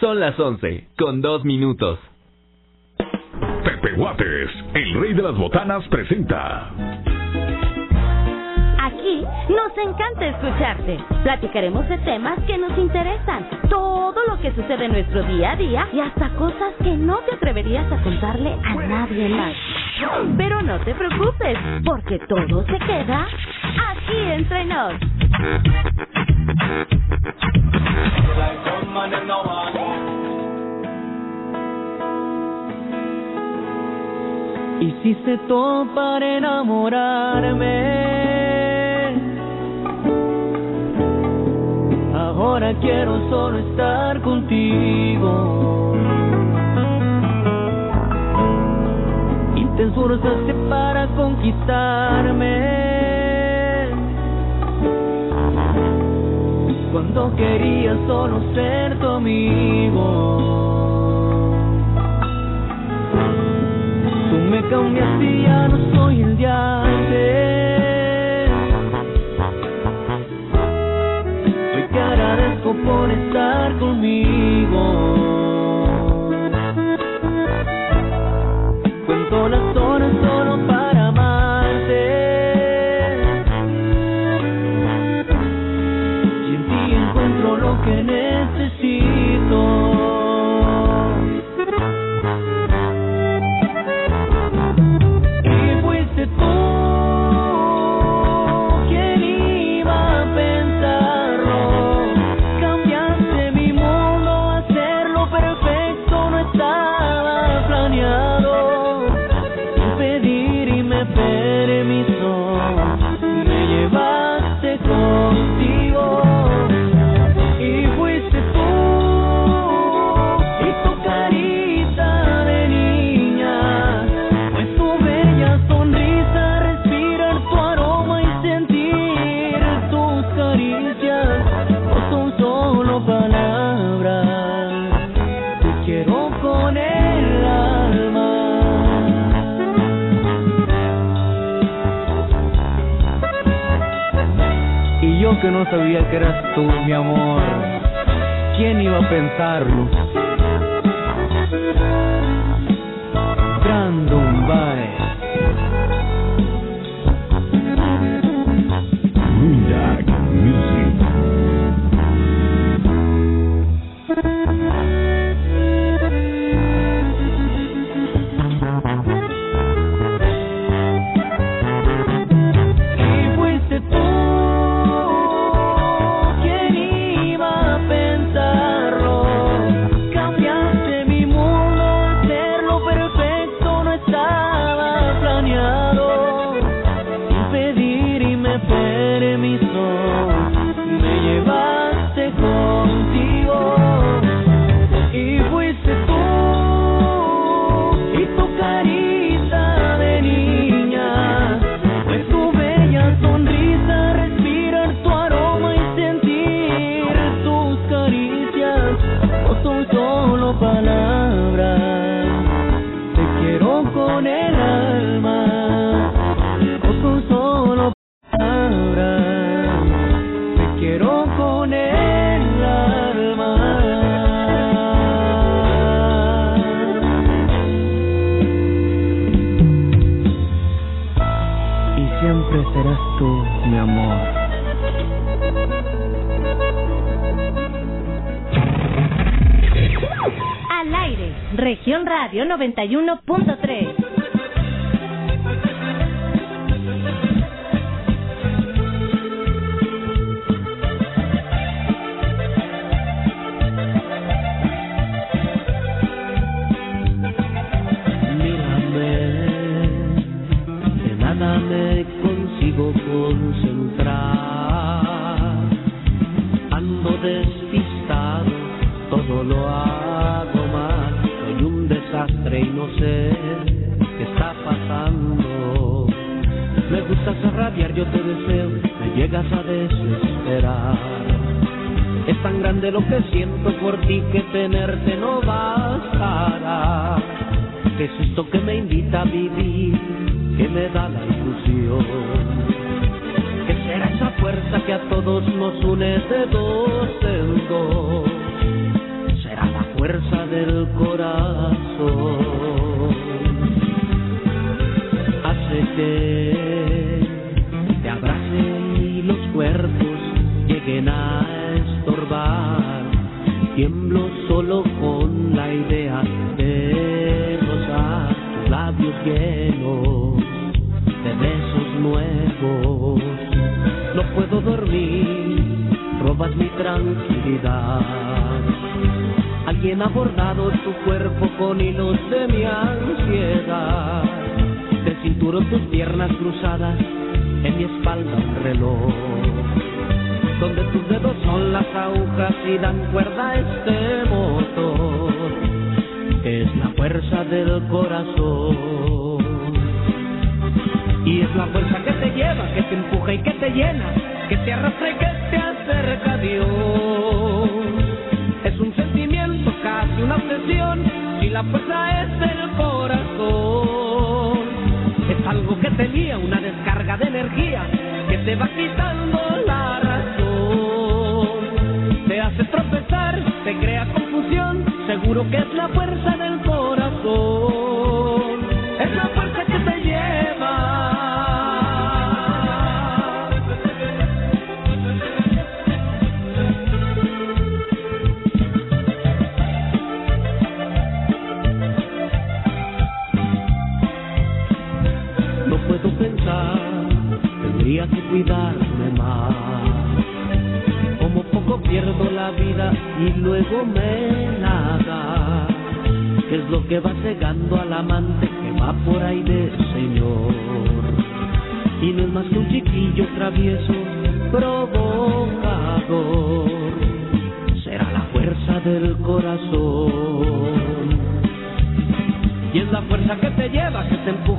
Son las 11, con dos minutos. Pepe Guates, el rey de las botanas, presenta. Aquí nos encanta escucharte. Platicaremos de temas que nos interesan, todo lo que sucede en nuestro día a día y hasta cosas que no te atreverías a contarle a nadie más. Pero no te preocupes, porque todo se queda aquí entre nos. Hiciste todo para enamorarme. Ahora quiero solo estar contigo. Y te para conquistarme. Cuando quería solo ser tu amigo. Me cambiaste y ya no soy el de antes. Hoy te agradezco por estar conmigo. Cuento las horas solo para amarte. Y en ti encuentro lo que necesito. No sabía que eras tú, mi amor. ¿Quién iba a pensarlo? 91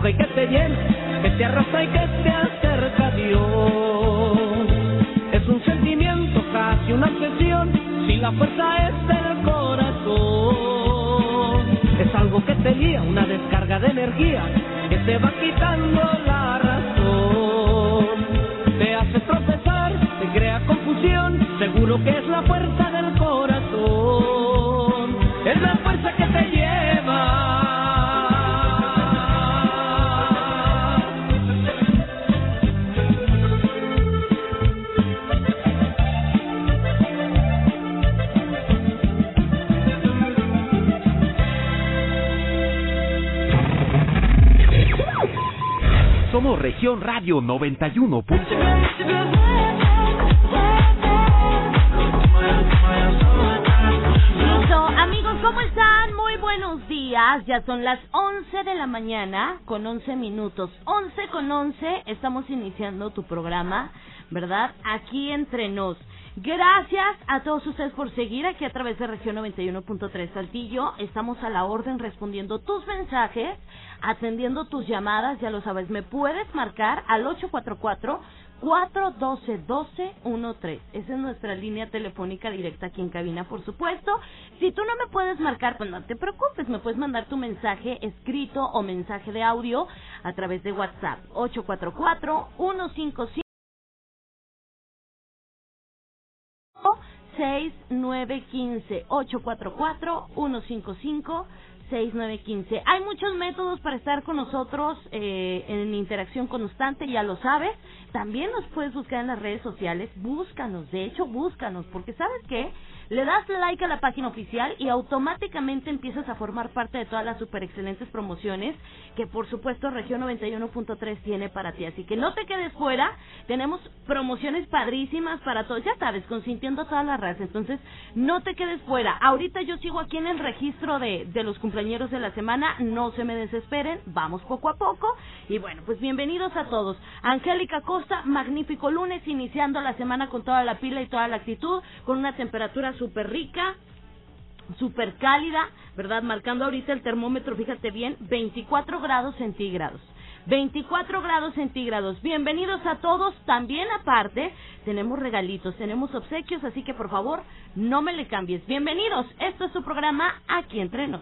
que te llena, que te arrastra y que te acerca a Dios. Es un sentimiento, casi una obsesión, si la fuerza es del corazón. Es algo que te guía, una descarga de energía, que te va quitando la razón. Te hace tropezar, te crea confusión, seguro que es la fuerza del corazón. Es la fuerza que te lleva. Somos Región Radio 91. Listo, amigos, ¿cómo están? Muy buenos días. Ya son las 11 de la mañana con 11 minutos. 11 con 11 estamos iniciando tu programa, ¿verdad? Aquí entre nos. Gracias a todos ustedes por seguir aquí a través de región 91.3 Saltillo. Estamos a la orden respondiendo tus mensajes, atendiendo tus llamadas, ya lo sabes, me puedes marcar al 844 412-1213. Esa es nuestra línea telefónica directa aquí en cabina, por supuesto. Si tú no me puedes marcar, pues no te preocupes, me puedes mandar tu mensaje escrito o mensaje de audio a través de WhatsApp. 844-155. 6915 844 155 6915. Hay muchos métodos para estar con nosotros eh, en interacción constante, ya lo sabes. También nos puedes buscar en las redes sociales. Búscanos, de hecho, búscanos, porque ¿sabes qué? Le das like a la página oficial y automáticamente empiezas a formar parte de todas las super excelentes promociones que, por supuesto, Región 91.3 tiene para ti. Así que no te quedes fuera. Tenemos promociones padrísimas para todos. Ya sabes, consintiendo a todas las razas. Entonces, no te quedes fuera. Ahorita yo sigo aquí en el registro de, de los cumpleaños de la semana. No se me desesperen. Vamos poco a poco. Y bueno, pues bienvenidos a todos. Angélica Costa, magnífico lunes, iniciando la semana con toda la pila y toda la actitud, con una temperatura súper rica, súper cálida, ¿verdad? Marcando ahorita el termómetro, fíjate bien, 24 grados centígrados. 24 grados centígrados. Bienvenidos a todos. También aparte, tenemos regalitos, tenemos obsequios, así que por favor, no me le cambies. Bienvenidos. Esto es su programa Aquí Entre Nos.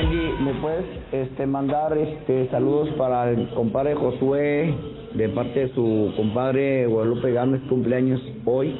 Angie, ¿me puedes este, mandar este, saludos para el compadre Josué de parte de su compadre Guadalupe Gámez, cumpleaños hoy?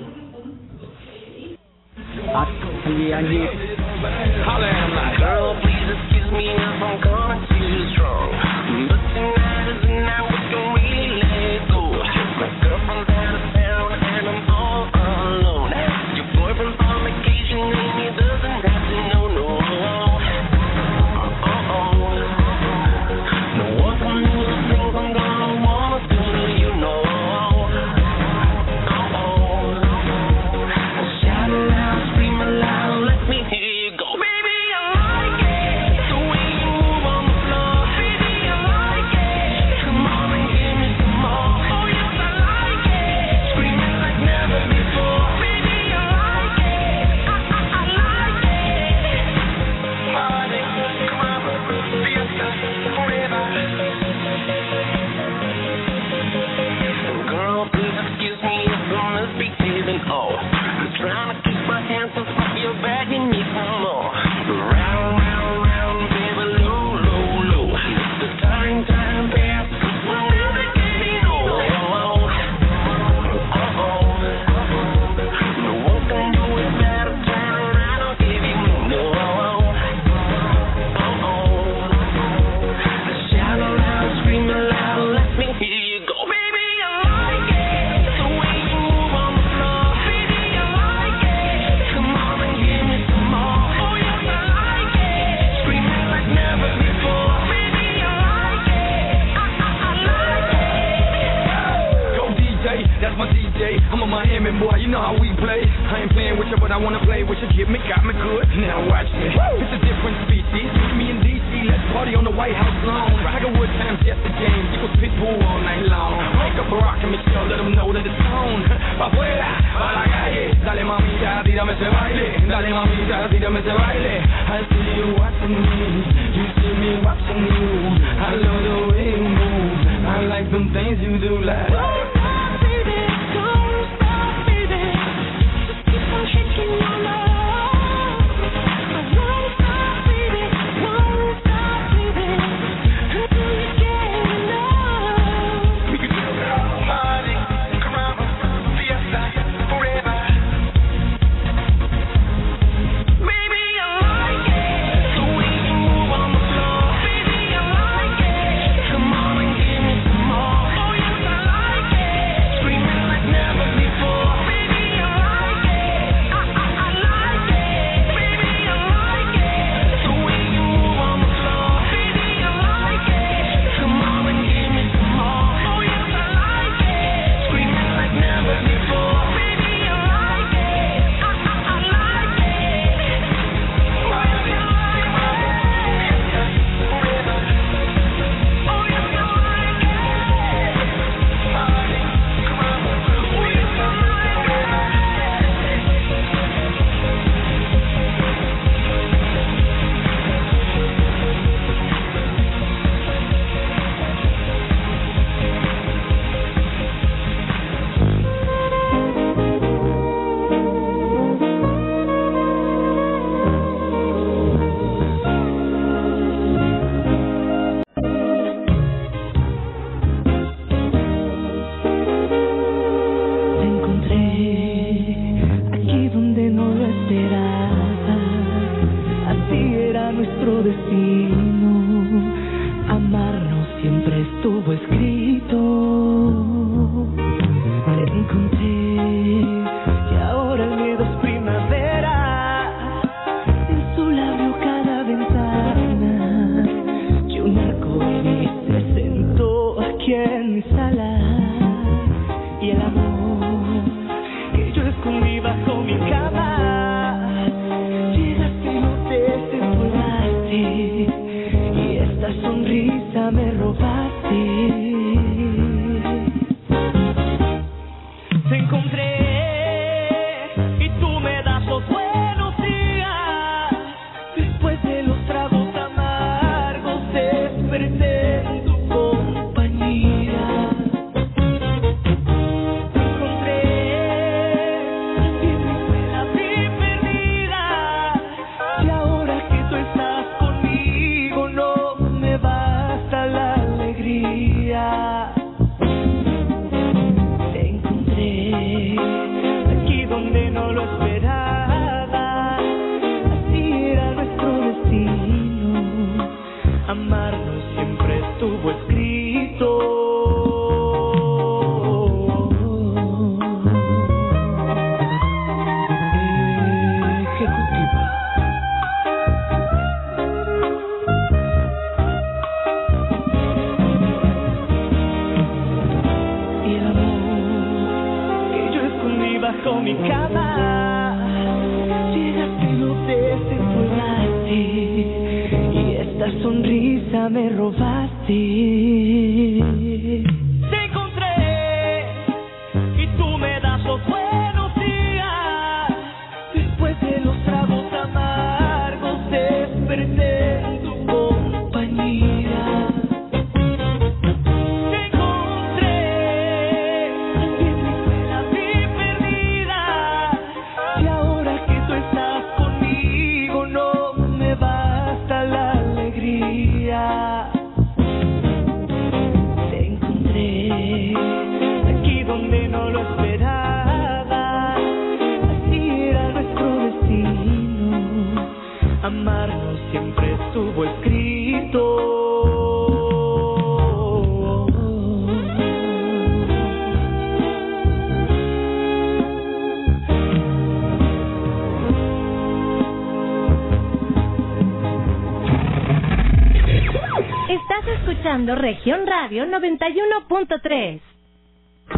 Región Radio 91.3.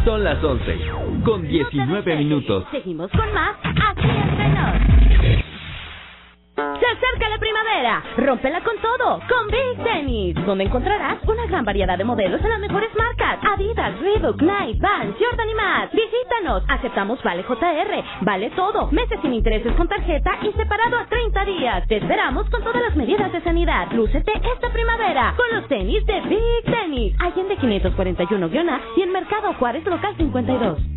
Son las 11, con 19 minutos. Seguimos con más aquí entre nos. Se acerca la primavera. Rómpela con todo. Con Big Tennis. Donde encontrarás una gran variedad de modelos en las mejores marcas. Adidas, Reebok, Nike, Vans, Jordan y más. Visítanos. Aceptamos Vale JR. Vale todo. Meses sin intereses con tarjeta y separado a 30 días. Te esperamos con todas las medidas de sanidad. Lúcete esta primavera con los tenis de Big Tennis. Allende 541-A y en Mercado Juárez Local 52.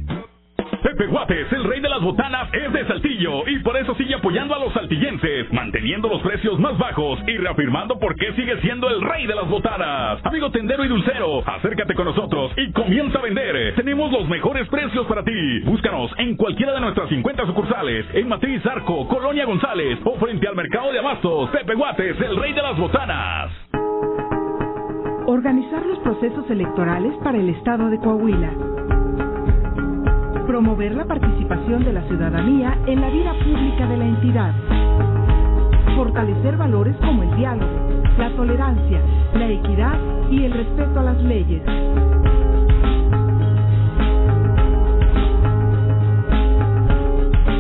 Pepe Guates, el rey de las botanas, es de Saltillo y por eso sigue apoyando a los saltillenses, manteniendo los precios más bajos y reafirmando por qué sigue siendo el rey de las botanas. Amigo tendero y dulcero, acércate con nosotros y comienza a vender. Tenemos los mejores precios para ti. Búscanos en cualquiera de nuestras 50 sucursales, en Matriz Arco, Colonia González o frente al Mercado de Abastos. Pepe Guates, el rey de las botanas. Organizar los procesos electorales para el Estado de Coahuila. Promover la participación de la ciudadanía en la vida pública de la entidad. Fortalecer valores como el diálogo, la tolerancia, la equidad y el respeto a las leyes.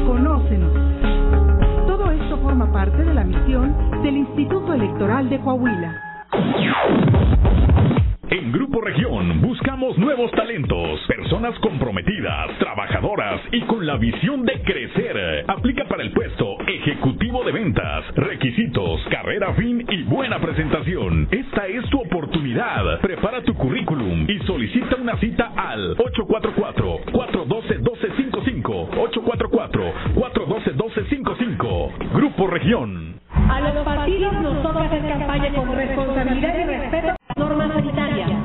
Conócenos. Todo esto forma parte de la misión del Instituto Electoral de Coahuila. Grupo Región buscamos nuevos talentos, personas comprometidas, trabajadoras y con la visión de crecer. Aplica para el puesto ejecutivo de ventas, requisitos, carrera fin y buena presentación. Esta es tu oportunidad. Prepara tu currículum y solicita una cita al 844-412-1255. 844-412-1255. Grupo Región. A los partidos nos toca hacer campaña con responsabilidad y respeto a las normas sanitarias.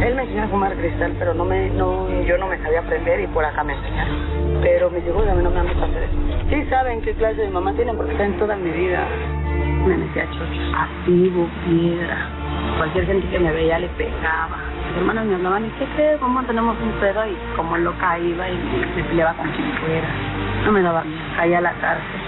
Él me enseñó a fumar cristal, pero no me, no, yo no me sabía aprender y por acá me enseñaron. Pero mis hijos a mí no me han visto hacer eso. Sí saben qué clase de mamá tienen porque está en toda mi vida. Me decía chocho, activo, piedra. Cualquier gente que me veía le pegaba. Mis hermanos me hablaban, ¿y qué crees? ¿Cómo tenemos un pedo? Y como loca iba y me peleaba con quien fuera. No me daba miedo, caía a la cárcel.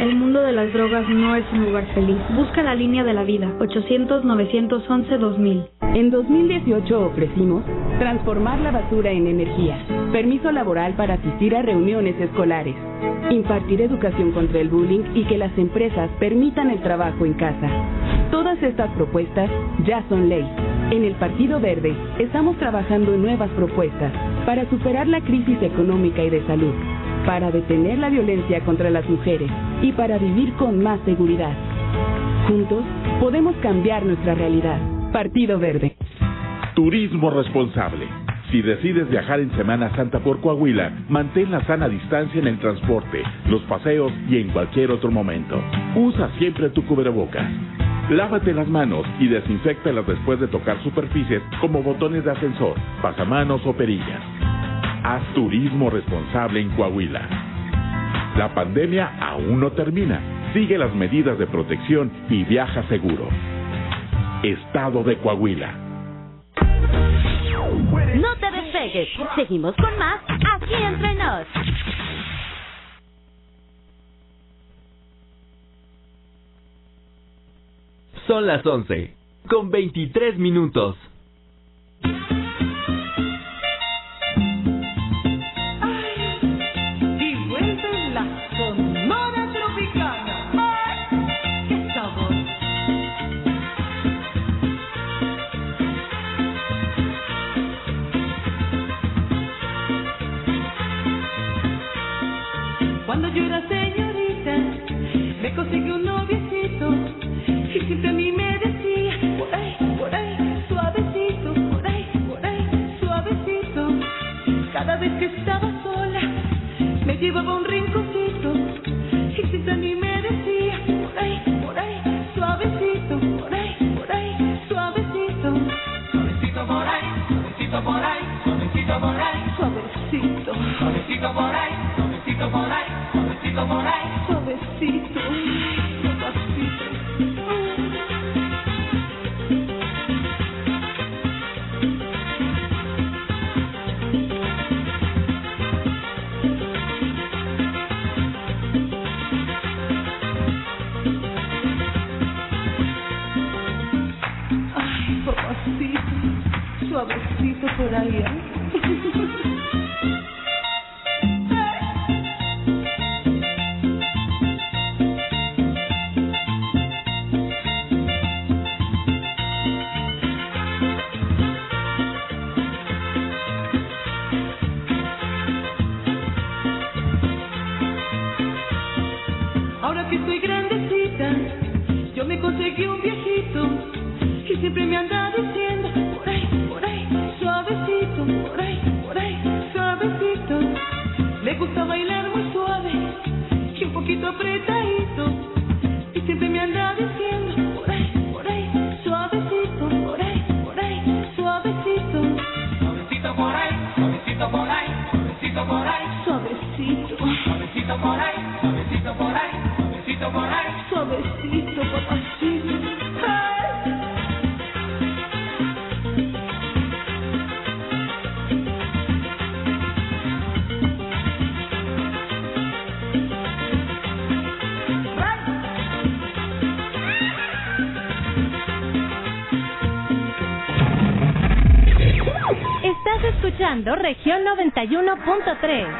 El mundo de las drogas no es un lugar feliz. Busca la línea de la vida. 800-911-2000. En 2018 ofrecimos transformar la basura en energía, permiso laboral para asistir a reuniones escolares, impartir educación contra el bullying y que las empresas permitan el trabajo en casa. Todas estas propuestas ya son ley. En el Partido Verde estamos trabajando en nuevas propuestas para superar la crisis económica y de salud, para detener la violencia contra las mujeres y para vivir con más seguridad. Juntos podemos cambiar nuestra realidad. Partido Verde. Turismo responsable. Si decides viajar en Semana Santa por Coahuila, mantén la sana distancia en el transporte, los paseos y en cualquier otro momento. Usa siempre tu cubrebocas. Lávate las manos y desinfectalas después de tocar superficies como botones de ascensor, pasamanos o perillas. Haz turismo responsable en Coahuila. La pandemia aún no termina. Sigue las medidas de protección y viaja seguro. Estado de Coahuila. No te despegues. Seguimos con más aquí entre nos. Son las 11, con 23 minutos. Me 91.3.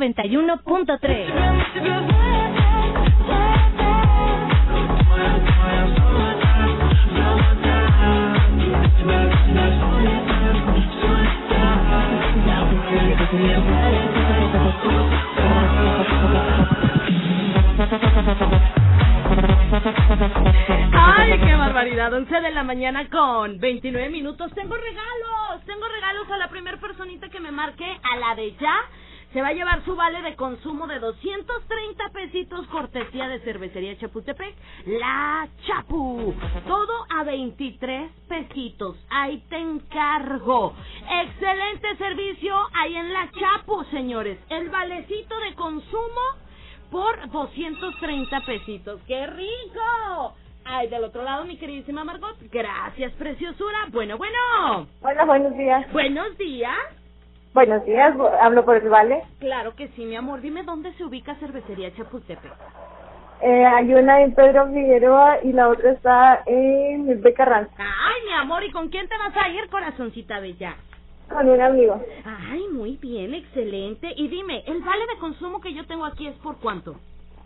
91.3. Ay, qué barbaridad. 11 de la mañana con 29 minutos. Tengo regalos. Tengo regalos a la primera personita que me marque a la de ya. Se va a llevar su vale de consumo de 230 pesitos cortesía de cervecería Chapultepec. La Chapu. Todo a 23 pesitos. Ahí te encargo. Excelente servicio ahí en la Chapu, señores. El valecito de consumo por 230 pesitos. ¡Qué rico! Ay, del otro lado, mi queridísima Margot. Gracias, preciosura. Bueno, bueno. Hola, buenos días. Buenos días. Buenos días, hablo por el Vale. Claro que sí, mi amor. Dime dónde se ubica Cervecería Chapultepec. Eh, hay una en Pedro Figueroa y la otra está en Beca Rancho. Ay, mi amor, ¿y con quién te vas a ir, corazoncita bella? Con un amigo. Ay, muy bien, excelente. Y dime, ¿el vale de consumo que yo tengo aquí es por cuánto?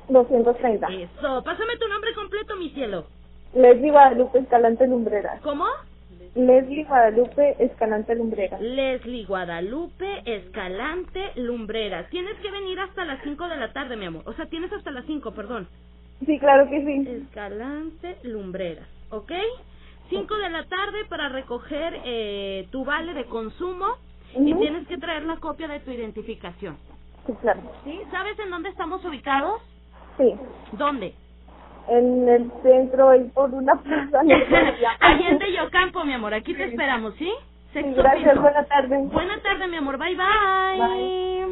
230. Eso, pásame tu nombre completo, mi cielo. Leslie Guadalupe Escalante Lumbreras. ¿Cómo? Leslie Guadalupe Escalante Lumbreras. Leslie Guadalupe Escalante Lumbreras. Tienes que venir hasta las 5 de la tarde, mi amor. O sea, tienes hasta las 5, perdón. Sí, claro que sí. Escalante Lumbreras, ¿ok? 5 de la tarde para recoger eh, tu vale de consumo y tienes que traer la copia de tu identificación. Sí, claro. ¿Sí? ¿Sabes en dónde estamos ubicados? Sí. ¿Dónde? En el centro, ahí por una plaza. Allende Yocampo, mi amor. Aquí te esperamos, ¿sí? Sexto gracias, buena tarde. Buena tarde, mi amor. Bye, bye.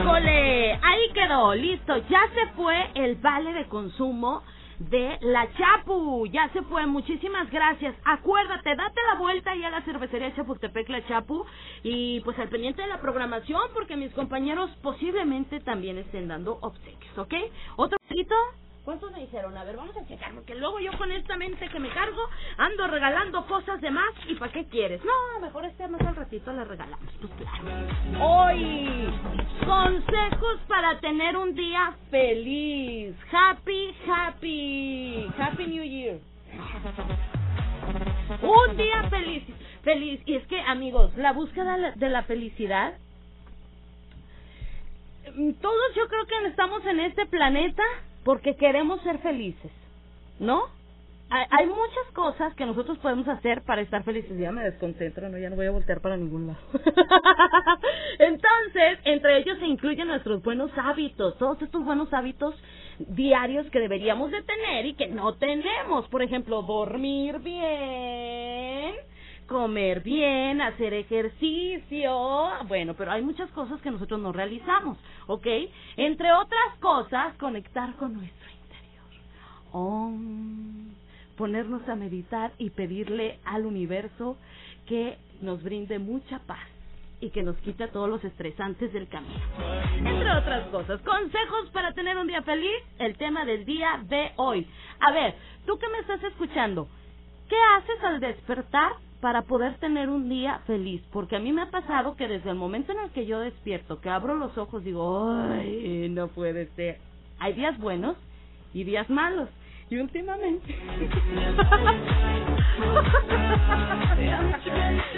Híjole, ahí quedó, listo. Ya se fue el vale de consumo de la Chapu. Ya se fue, muchísimas gracias. Acuérdate, date la vuelta ahí a la cervecería Chapultepec La Chapu y pues al pendiente de la programación porque mis compañeros posiblemente también estén dando obsequios, ¿ok? ¿Otro poquito? ¿Cuántos me dijeron? A ver, vamos a checar, porque luego yo con esta mente que me cargo ando regalando cosas de más y ¿para qué quieres? No, mejor este más al ratito le regalamos, pues. Hoy, consejos para tener un día feliz. Happy, happy, happy New Year. Un día feliz, feliz. Y es que, amigos, la búsqueda de la felicidad mm, todos yo creo que estamos en este planeta porque queremos ser felices, ¿no? Hay, muchas cosas que nosotros podemos hacer para estar felices. Ya me desconcentro, no, ya no voy a voltear para ningún lado. Entonces, entre ellos se incluyen nuestros buenos hábitos, todos estos buenos hábitos diarios que deberíamos de tener y que no tenemos. Por ejemplo, dormir bien, comer bien, hacer ejercicio, bueno, pero hay muchas cosas que nosotros no realizamos, ¿ok? Entre otras cosas, conectar con nuestro interior. Om, ponernos a meditar y pedirle al universo que nos brinde mucha paz y que nos quite todos los estresantes del camino. Entre otras cosas, consejos para tener un día feliz, el tema del día de hoy. A ver, tú que me estás escuchando, ¿qué haces al despertar para poder tener un día feliz? Porque a mí me ha pasado que desde el momento en el que yo despierto, que abro los ojos, digo, ay, no puede ser. Hay días buenos y días malos. Y últimamente...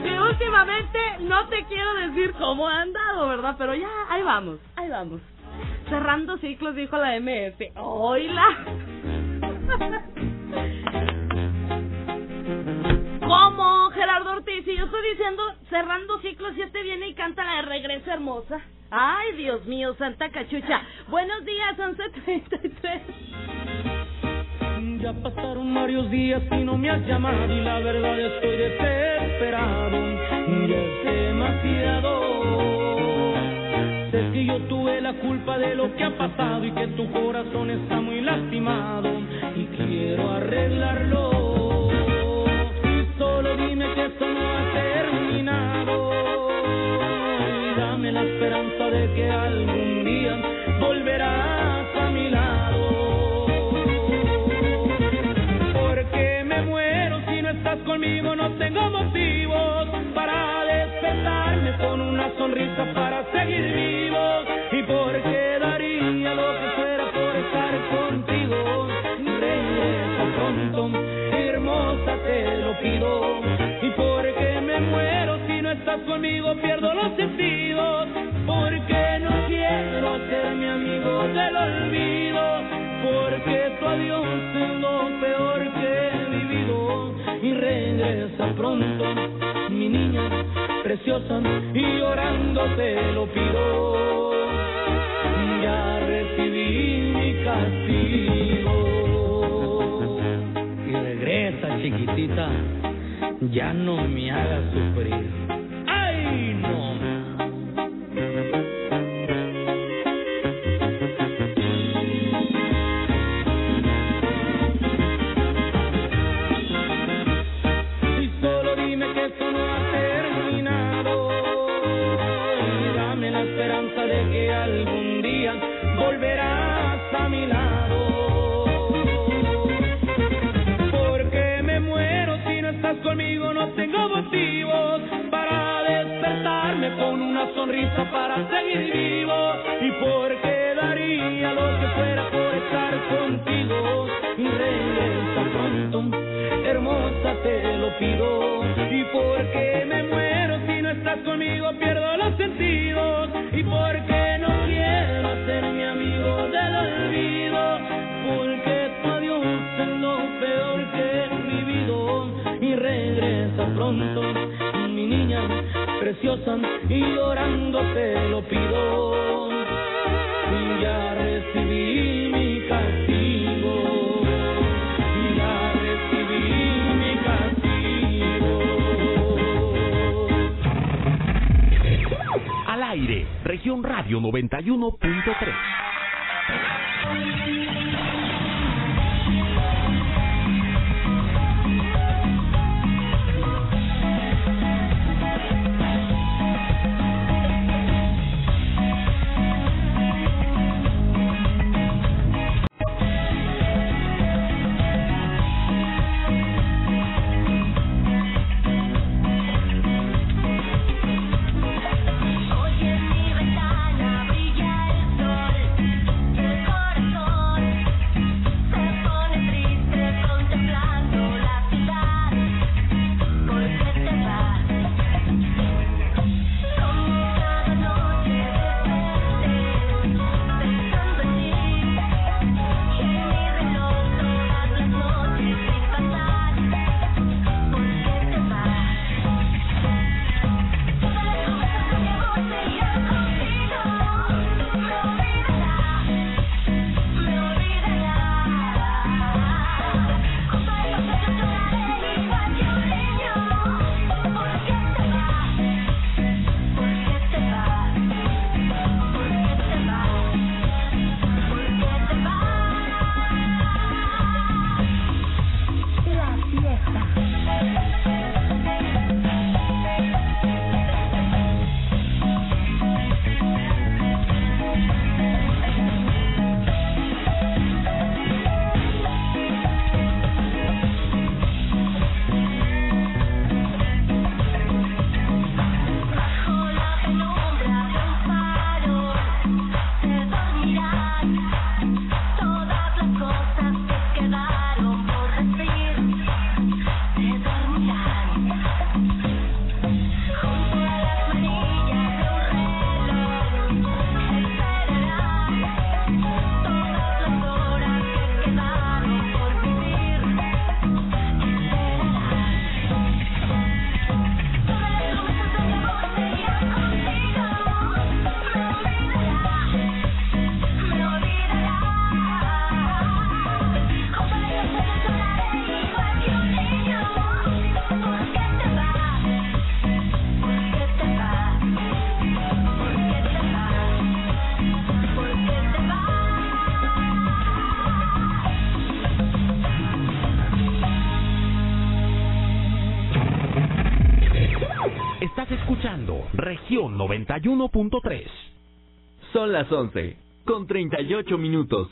y últimamente no te quiero decir cómo ha andado, ¿verdad? Pero ya, ahí vamos, ahí vamos. Cerrando ciclos, dijo la MF. ¡Oila! ¿Cómo, Gerardo Ortiz? Y yo estoy diciendo, cerrando ciclos, y este viene y canta la de Regreso Hermosa. Ay, Dios mío, Santa Cachucha. Buenos días, 11.33. Ya pasaron varios días y no me has llamado y la verdad estoy desesperado. Ya es demasiado. Sé que yo tuve la culpa de lo que ha pasado y que tu corazón está muy lastimado y quiero arreglarlo. Solo dime que esto no ha terminado y dame la esperanza de que algún día volverás a mi lado. Porque me muero si no estás conmigo, no tengo motivos para despertarme con una sonrisa para seguir vivo. Conmigo, pierdo los sentidos. Porque no quiero hacerme amigo del olvido. Porque tu adiós es lo peor que he vivido. Y regresa pronto, mi niña preciosa. Y llorando te lo pido. Ya recibí mi castigo. Y regresa, chiquitita. Ya no me hagas sufrir. 91.3. Son las 11, con 38 minutos.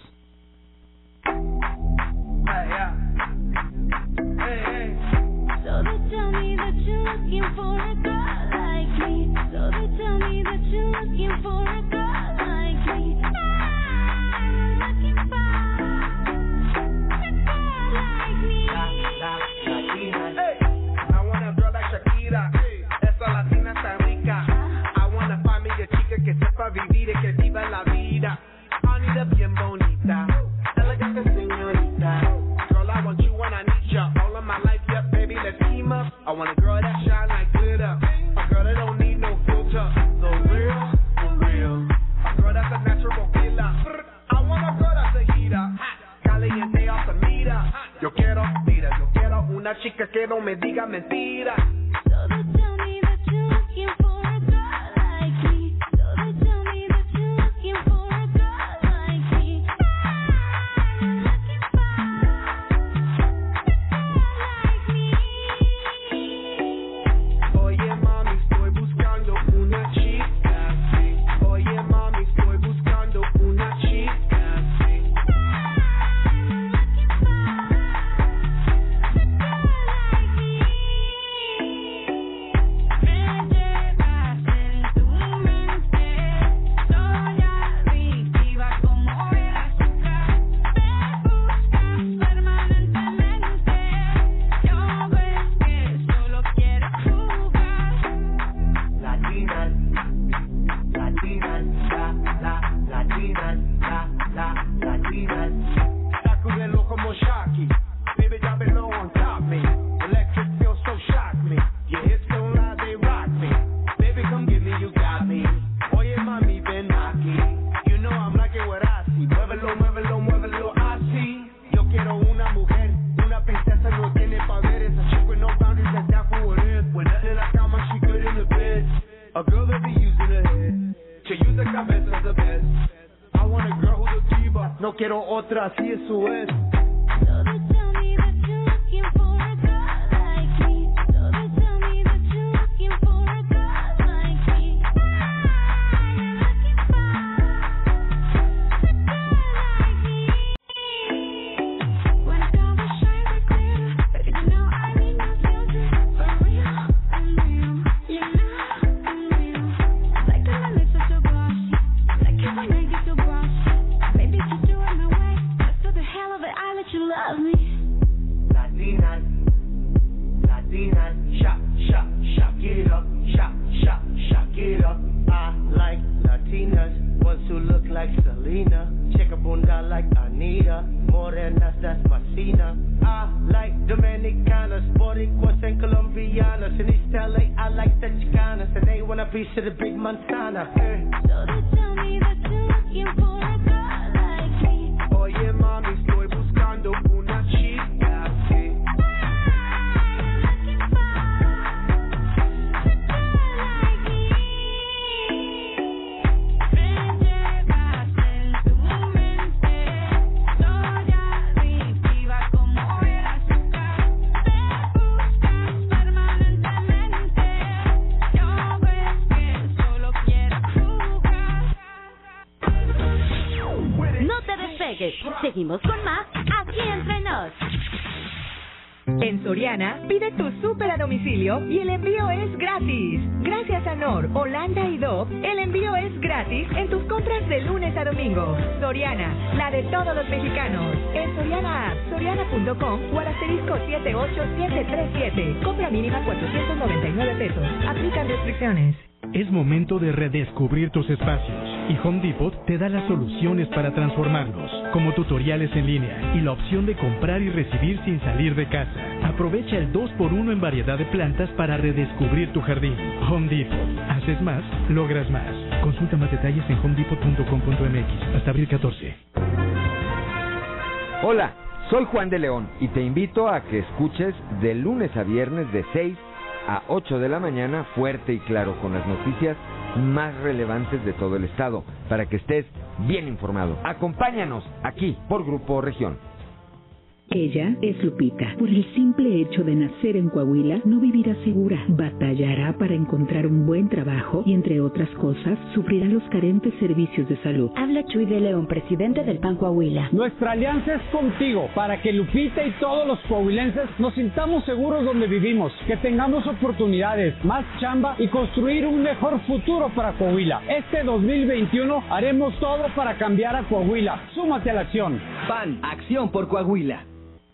787-737. Compra mínima 499 pesos. Aplican restricciones. Es momento de redescubrir tus espacios y Home Depot te da las soluciones para transformarlos, como tutoriales en línea y la opción de comprar y recibir sin salir de casa. Aprovecha el 2x1 en variedad de plantas para redescubrir tu jardín. Home Depot. Haces más, logras más. Consulta más detalles en homedepot.com.mx hasta abril 14. Hola soy Juan de León y te invito a que escuches de lunes a viernes de 6 a 8 de la mañana fuerte y claro con las noticias más relevantes de todo el estado para que estés bien informado. Acompáñanos aquí por Grupo Región. Ella es Lupita. Por el simple hecho de nacer en Coahuila, no vivirá segura. Batallará para encontrar un buen trabajo y, entre otras cosas, sufrirá los carentes servicios de salud. Habla Chuy de León, presidente del PAN Coahuila. Nuestra alianza es contigo para que Lupita y todos los coahuilenses nos sintamos seguros donde vivimos, que tengamos oportunidades, más chamba y construir un mejor futuro para Coahuila. Este 2021 haremos todo para cambiar a Coahuila. Súmate a la acción. PAN, acción por Coahuila.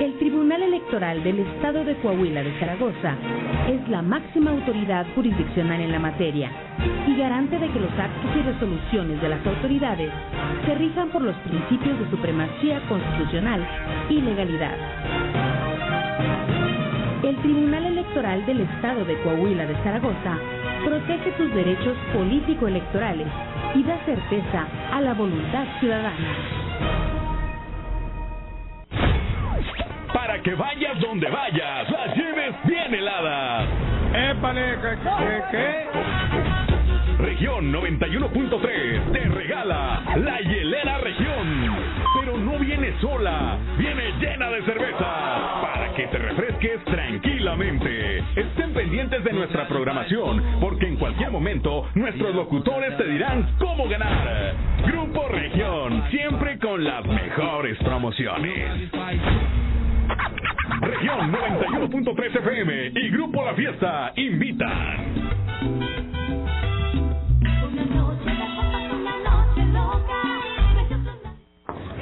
El Tribunal Electoral del Estado de Coahuila de Zaragoza es la máxima autoridad jurisdiccional en la materia y garante de que los actos y resoluciones de las autoridades se rijan por los principios de supremacía constitucional y legalidad. El Tribunal Electoral del Estado de Coahuila de Zaragoza protege tus derechos político-electorales y da certeza a la voluntad ciudadana. Para que vayas donde vayas, las lleves bien heladas. ¡Épale! ¿Qué? qué? Región 91.3 te regala la hielera región. Pero no viene sola, viene llena de cerveza para que te refresques tranquilamente. Estén pendientes de nuestra programación porque en cualquier momento nuestros locutores te dirán cómo ganar. Grupo Región, siempre con las mejores promociones. Región 91.3 FM y Grupo La Fiesta invitan.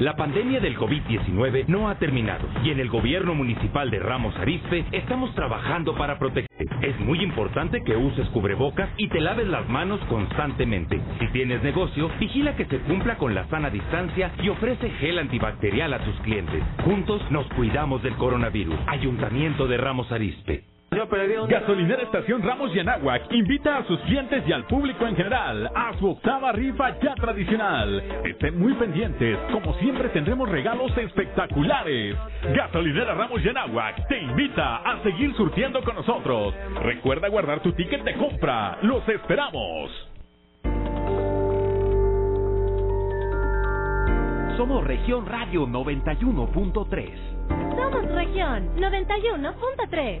La pandemia del COVID-19 no ha terminado y en el gobierno municipal de Ramos Arizpe estamos trabajando para protegerte. Es muy importante que uses cubrebocas y te laves las manos constantemente. Si tienes negocio, vigila que se cumpla con la sana distancia y ofrece gel antibacterial a tus clientes. Juntos nos cuidamos del coronavirus. Ayuntamiento de Ramos Arizpe. Gasolinera Estación Ramos y Anáhuac invita a sus clientes y al público en general a su octava rifa ya tradicional. Estén muy pendientes, como siempre tendremos regalos espectaculares. Gasolinera Ramos y Anáhuac te invita a seguir surtiendo con nosotros. Recuerda guardar tu ticket de compra. Los esperamos. Somos Región Radio 91.3. Somos región 91.3.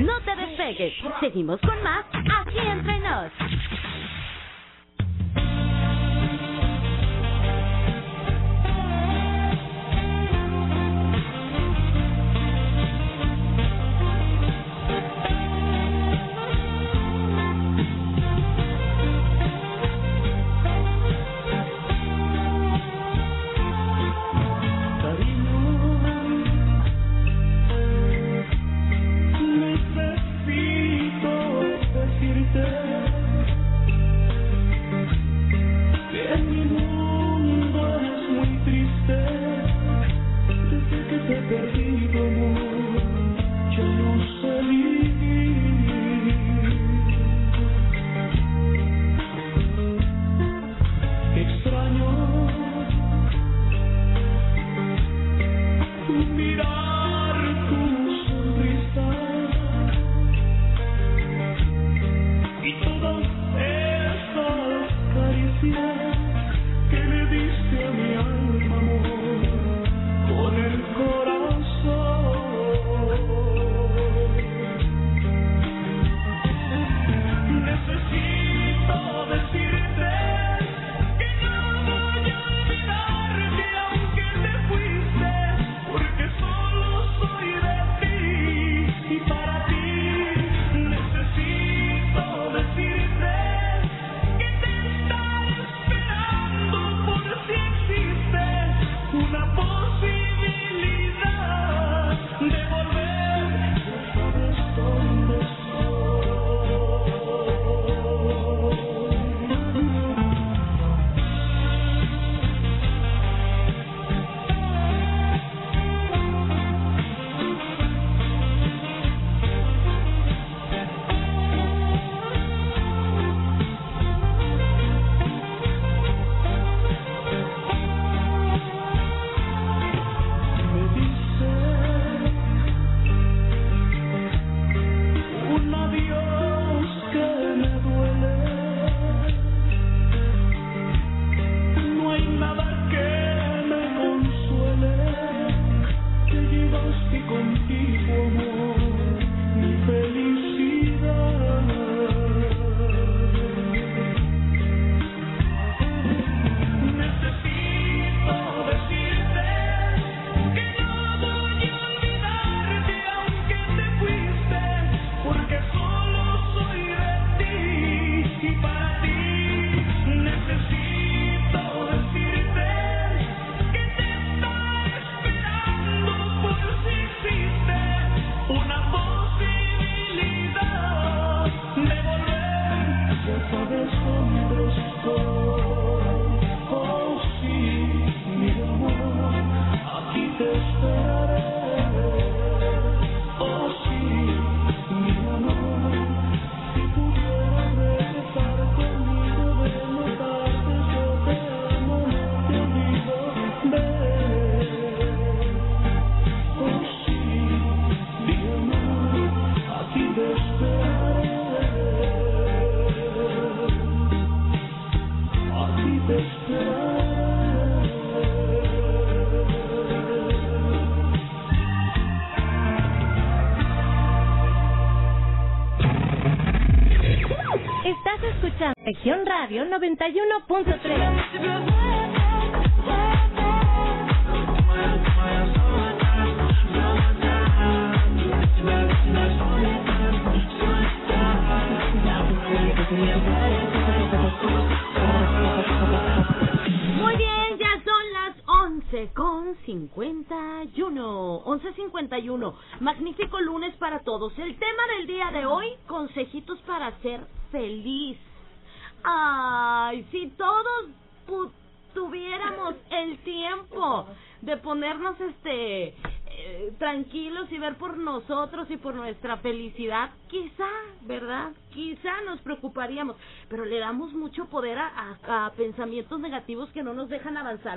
No te despegues. Seguimos con más aquí entre nos. 91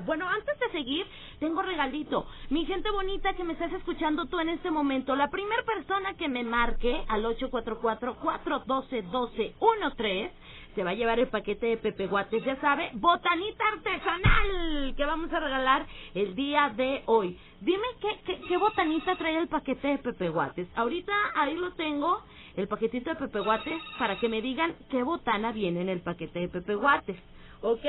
Bueno, antes de seguir, tengo regalito. Mi gente bonita que me estás escuchando tú en este momento, la primera persona que me marque al 844-412-1213 se va a llevar el paquete de Pepe Guates, ya sabe, botanita artesanal que vamos a regalar el día de hoy. Dime qué, qué, qué botanita trae el paquete de Pepe Guates. Ahorita ahí lo tengo, el paquetito de Pepe Guates, para que me digan qué botana viene en el paquete de Pepe Guates. ¿Ok?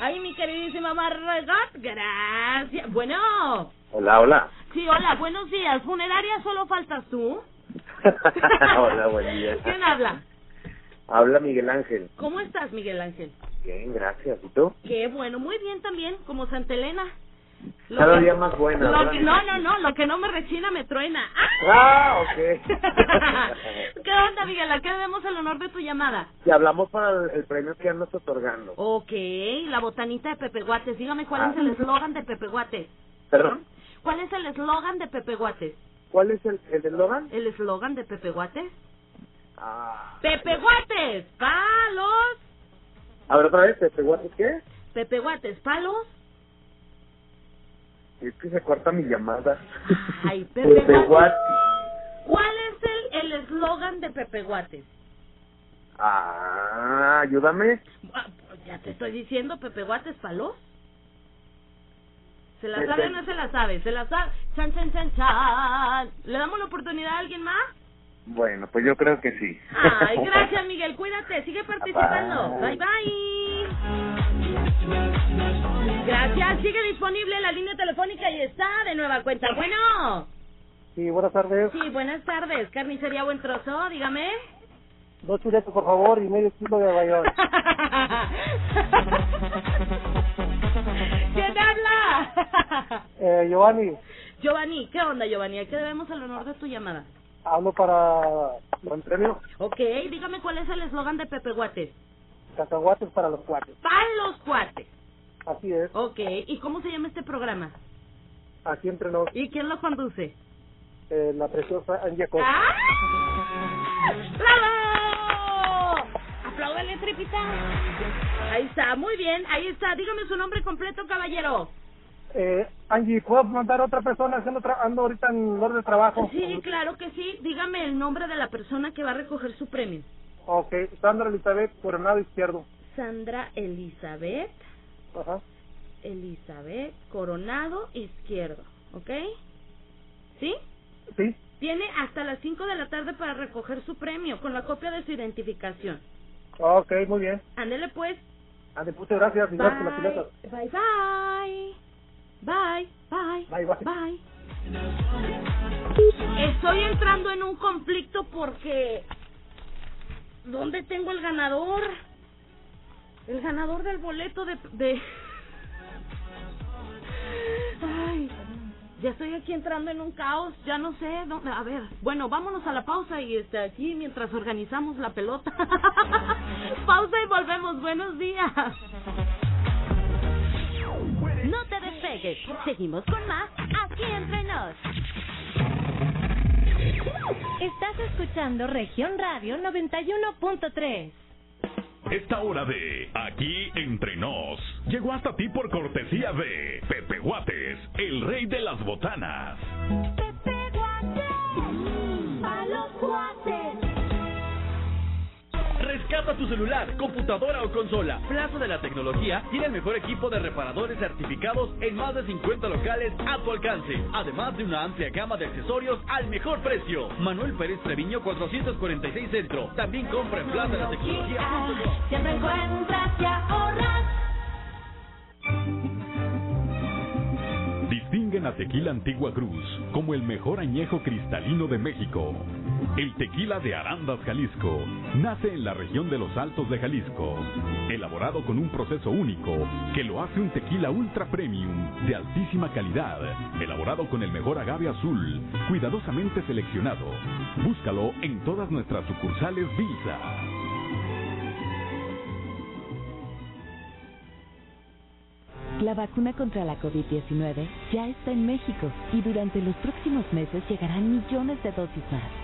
Ay, mi queridísima Margot, gracias. Bueno, Hola, hola. sí, hola, buenos días. Funeraria, solo faltas tú. hola, buen día. ¿Quién habla? Habla Miguel Ángel. ¿Cómo estás, Miguel Ángel? Bien, gracias. ¿Y tú? Qué bueno, muy bien también, como Santa Elena. Lo Cada que- día más buena. lo que- no, no, no, lo que no me rechina me truena. ¡Ah! Ah, ok. ¿Qué onda, Miguel? ¿A qué debemos el honor de tu llamada? Te hablamos para el, el premio que andas otorgando. Ok, la botanita de Pepe Guates. Dígame cuál es Ah. el eslogan de Pepe Guates. ¿Perdón? ¿Cuál es el eslogan de Pepe Guates? ¿Cuál es el eslogan? ¿El eslogan de Pepe Guates? Ah. ¡Pepe Guates! ¡Palos! A ver, otra vez, ¿te guates qué? Pepe Guates, ¿palos? Es que se corta mi llamada. Ay, Pepe Pepe. ¿Cuál es el el eslogan de Pepe Guates? Ah, ayúdame. Ah, pues ya te estoy diciendo, Pepe Guates Palos. ¿Se la sabe o no se la sabe? ¿Se la sabe? Chan, chan, chan, chan. ¿Le damos la oportunidad a alguien más? Bueno, pues yo creo que sí. Ay, gracias, Miguel. Cuídate. Sigue participando. Bye, bye. Gracias. Sigue disponible la línea telefónica y está de nueva cuenta. Bueno. Sí, buenas tardes. Sí, buenas tardes. Carnicería Buen Trozo, dígame. Dos chuletos, por favor, y medio kilo de bayón. ¿Quién habla? Eh, Giovanni, Giovanni, ¿qué onda, Giovanni? ¿A qué debemos el honor de tu llamada? hablo para el premio Ok, dígame cuál es el eslogan de Pepe Guates. Cacahuates para los cuates. Para los cuates. Así es, Ok, ¿y cómo se llama este programa? aquí entre nos, ¿Y quién lo conduce? eh, la preciosa Angie Acosta. ¡Ah! ¡Bravo! ¡Apláudale, tripita! Ahí está, muy bien, ahí está. Dígame su nombre completo, caballero. Eh, Angie, ¿puedo mandar a otra persona? Tra- ando ahorita en hora de trabajo. Sí, claro que sí. Dígame el nombre de la persona que va a recoger su premio. Ok, Sandra Elizabeth Coronado Izquierdo. Sandra Elizabeth. Ajá. Elizabeth Coronado Izquierdo, ¿ok? ¿Sí? Sí. Tiene hasta las 5 de la tarde para recoger su premio con la copia de su identificación. Ok, muy bien. Ándele pues. Ande, muchas gracias. Gracias Bye. chuletas. Bye, bye. Bye, bye. Bye, bye. Bye. Estoy entrando en un conflicto porque... ¿Dónde tengo el ganador? El ganador del boleto de... Ay, ya estoy aquí entrando en un caos, ya no sé dónde... A ver, bueno, vámonos a la pausa y este aquí mientras organizamos la pelota. pausa y volvemos, buenos días. No te despegues. Seguimos con más aquí entre nos. Estás escuchando Región Radio 91.3. Esta hora de Aquí Entre Nos llegó hasta ti por cortesía de Pepe Guates, el rey de las botanas. A los cuates. Rescata tu celular, computadora o consola. Plaza de la Tecnología tiene el mejor equipo de reparadores certificados en más de 50 locales a tu alcance. Además de una amplia gama de accesorios al mejor precio. Manuel Pérez Treviño 446 Centro. También compra en Plaza de la Tecnología. Siempre encuentras y ahorras. Distinguen a Tequila Antigua Cruz como el mejor añejo cristalino de México. El tequila de Arandas, Jalisco, nace en la región de los Altos de Jalisco, elaborado con un proceso único que lo hace un tequila ultra premium de altísima calidad, elaborado con el mejor agave azul, cuidadosamente seleccionado. Búscalo en todas nuestras sucursales Visa. La vacuna contra la COVID-19 ya está en México y durante los próximos meses llegarán millones de dosis más.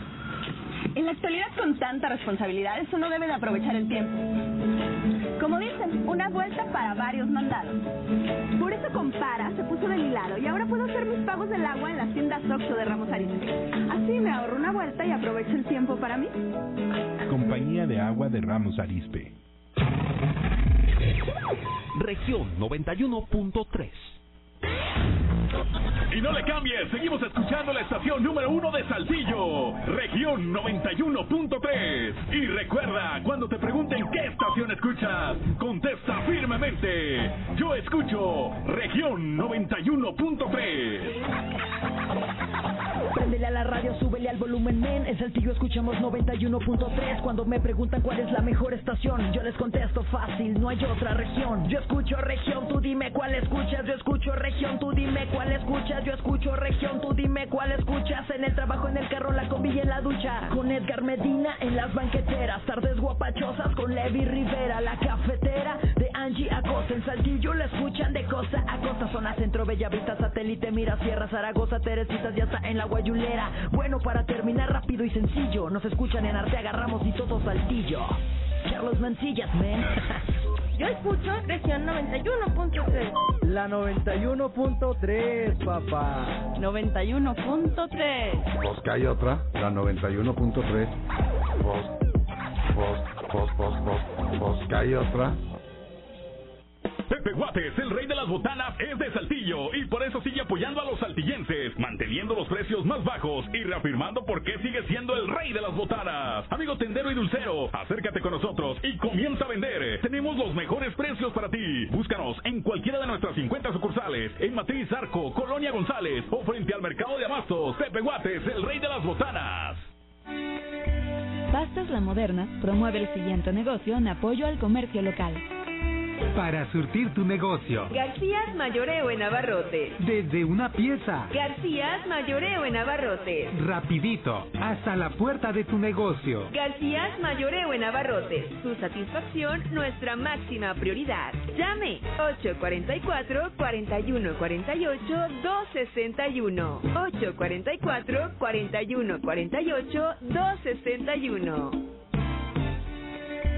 En la actualidad con tanta responsabilidad, uno debe de aprovechar el tiempo. Como dicen, una vuelta para varios mandados. Por eso Compara se puso de mi lado y ahora puedo hacer mis pagos del agua en las tiendas Oxxo de Ramos Arizpe. Así me ahorro una vuelta y aprovecho el tiempo para mí. Compañía de Agua de Ramos Arizpe. Región 91.3. Y no le cambies, seguimos escuchando la estación número uno de Saltillo, región 91.3. Y recuerda, cuando te pregunten qué estación escuchas, contesta firmemente. Yo escucho región 91.3. Préndele a la radio, súbele al volumen, men. En Saltillo escuchamos 91.3. Cuando me preguntan cuál es la mejor estación, yo les contesto fácil, no hay otra región. Yo escucho región, tú dime cuál escuchas. Yo escucho región, tú dime cuál escuchas. Yo escucho región, tú dime cuál escuchas. En el trabajo, en el carro, la combi y en la ducha. Con Edgar Medina en las banqueteras. Tardes guapachosas con Levi Rivera. La cafetera de Angie Acosta. En Saltillo la escuchan de costa a costa. Zona Centro, Bellavista, Satélite, Mira, Sierra, Zaragoza, Teresitas, ya está en la Guayulera. Bueno, para terminar rápido y sencillo. Nos escuchan en Arteaga, Ramos y todo Saltillo. Carlos Mancillas, men. Yo escucho región 91.3. La 91.3, papá. 91.3. Pues que hay otra, la 91.3. Pues, pues, pues, pues, pues, pues que hay otra. Pepe Guates, el rey de las botanas, es de Saltillo y por eso sigue apoyando a los saltillenses, manteniendo los precios más bajos y reafirmando por qué sigue siendo el rey de las botanas. Amigo tendero y dulcero, acércate con nosotros y comienza a vender. Tenemos los mejores precios para ti. Búscanos en cualquiera de nuestras 50 sucursales, en Matriz Arco, Colonia González o frente al Mercado de Abastos. Pepe Guates, el rey de las botanas. Pastas La Moderna promueve el siguiente negocio en apoyo al comercio local. Para surtir tu negocio. Garcías Mayoreo en Abarrotes. Desde una pieza. Garcías Mayoreo en Abarrotes. Rapidito. Hasta la puerta de tu negocio. Garcías Mayoreo en Abarrotes. Su satisfacción, nuestra máxima prioridad. Llame 844-4148-261. 844-4148-261.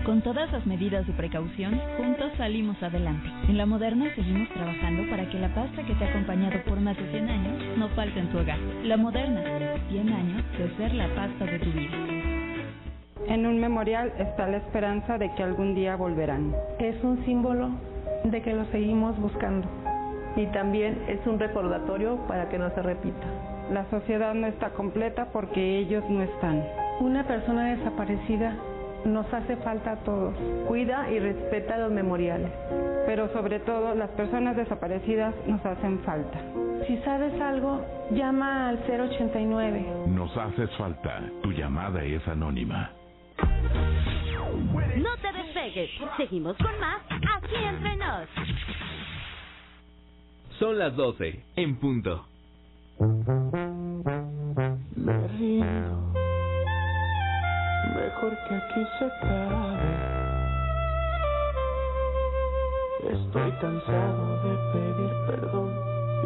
Con todas las medidas de precaución, juntos salimos adelante. En la Moderna seguimos trabajando para que la pasta que te ha acompañado por más de 100 años no falte en tu hogar. La Moderna, 100 años de ser la pasta de tu vida. En un memorial está la esperanza de que algún día volverán. Es un símbolo de que lo seguimos buscando. Y también es un recordatorio para que no se repita. La sociedad no está completa porque ellos no están. Una persona desaparecida nos hace falta a todos. Cuida y respeta los memoriales. Pero sobre todo las personas desaparecidas nos hacen falta. Si sabes algo, llama al 089. Nos haces falta. Tu llamada es anónima. No te despegues. Seguimos con más aquí entre nos. Son las 12, en punto. Me. Mejor que aquí se acabe. Estoy cansado de pedir perdón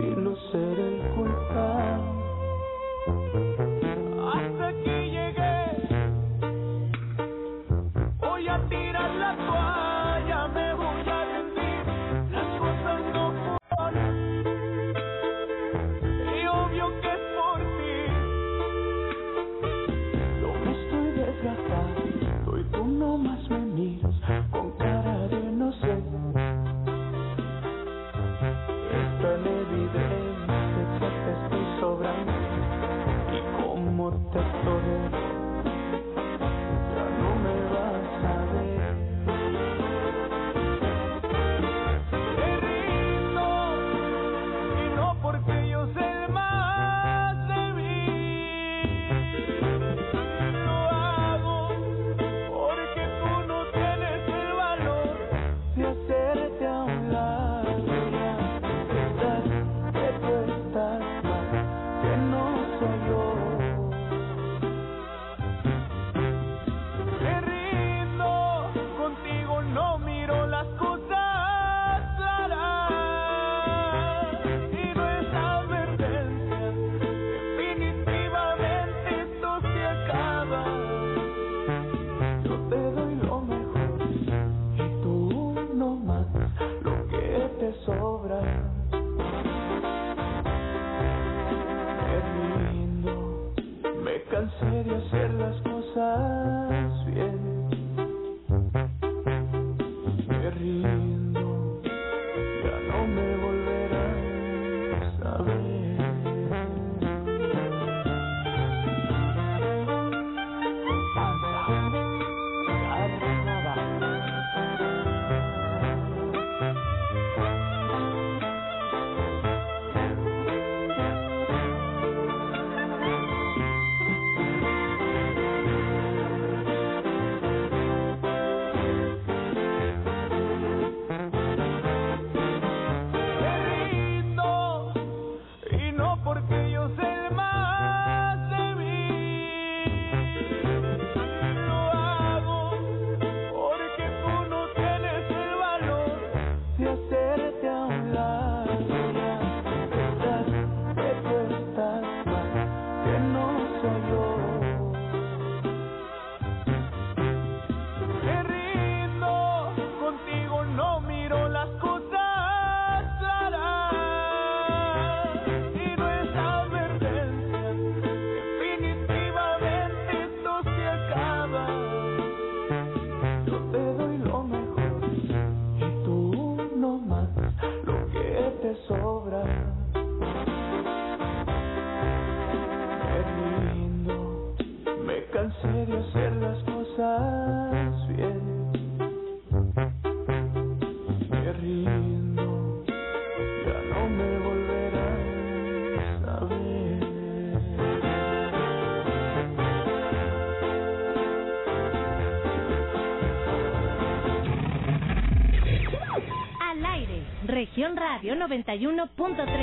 y no ser el 91.3.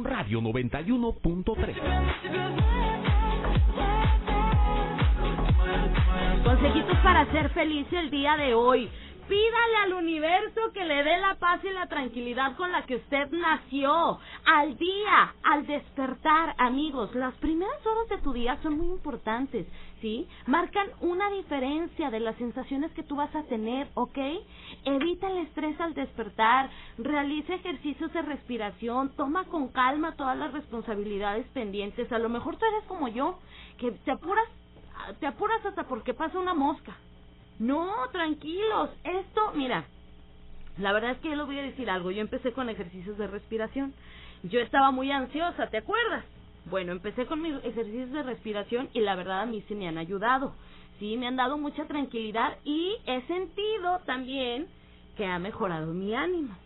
radio 91.3. Consejitos para ser feliz el día de hoy. Pídale al universo que le dé la paz y la tranquilidad con la que usted nació. Al día, al despertar, amigos, las primeras horas de tu día son muy importantes, ¿sí? Marcan una diferencia de las sensaciones que tú vas a tener, ¿ok? Evita el estrés al despertar, realiza ejercicios de respiración, toma con calma todas las responsabilidades pendientes. A lo mejor tú eres como yo, que te apuras, te apuras hasta porque pasa una mosca. No, tranquilos. Esto, mira, la verdad es que yo les voy a decir algo. Yo empecé con ejercicios de respiración. Yo estaba muy ansiosa, ¿te acuerdas? Bueno, empecé con mis ejercicios de respiración y la verdad a mí sí me han ayudado. Sí, me han dado mucha tranquilidad y he sentido también que ha mejorado mi ánimo.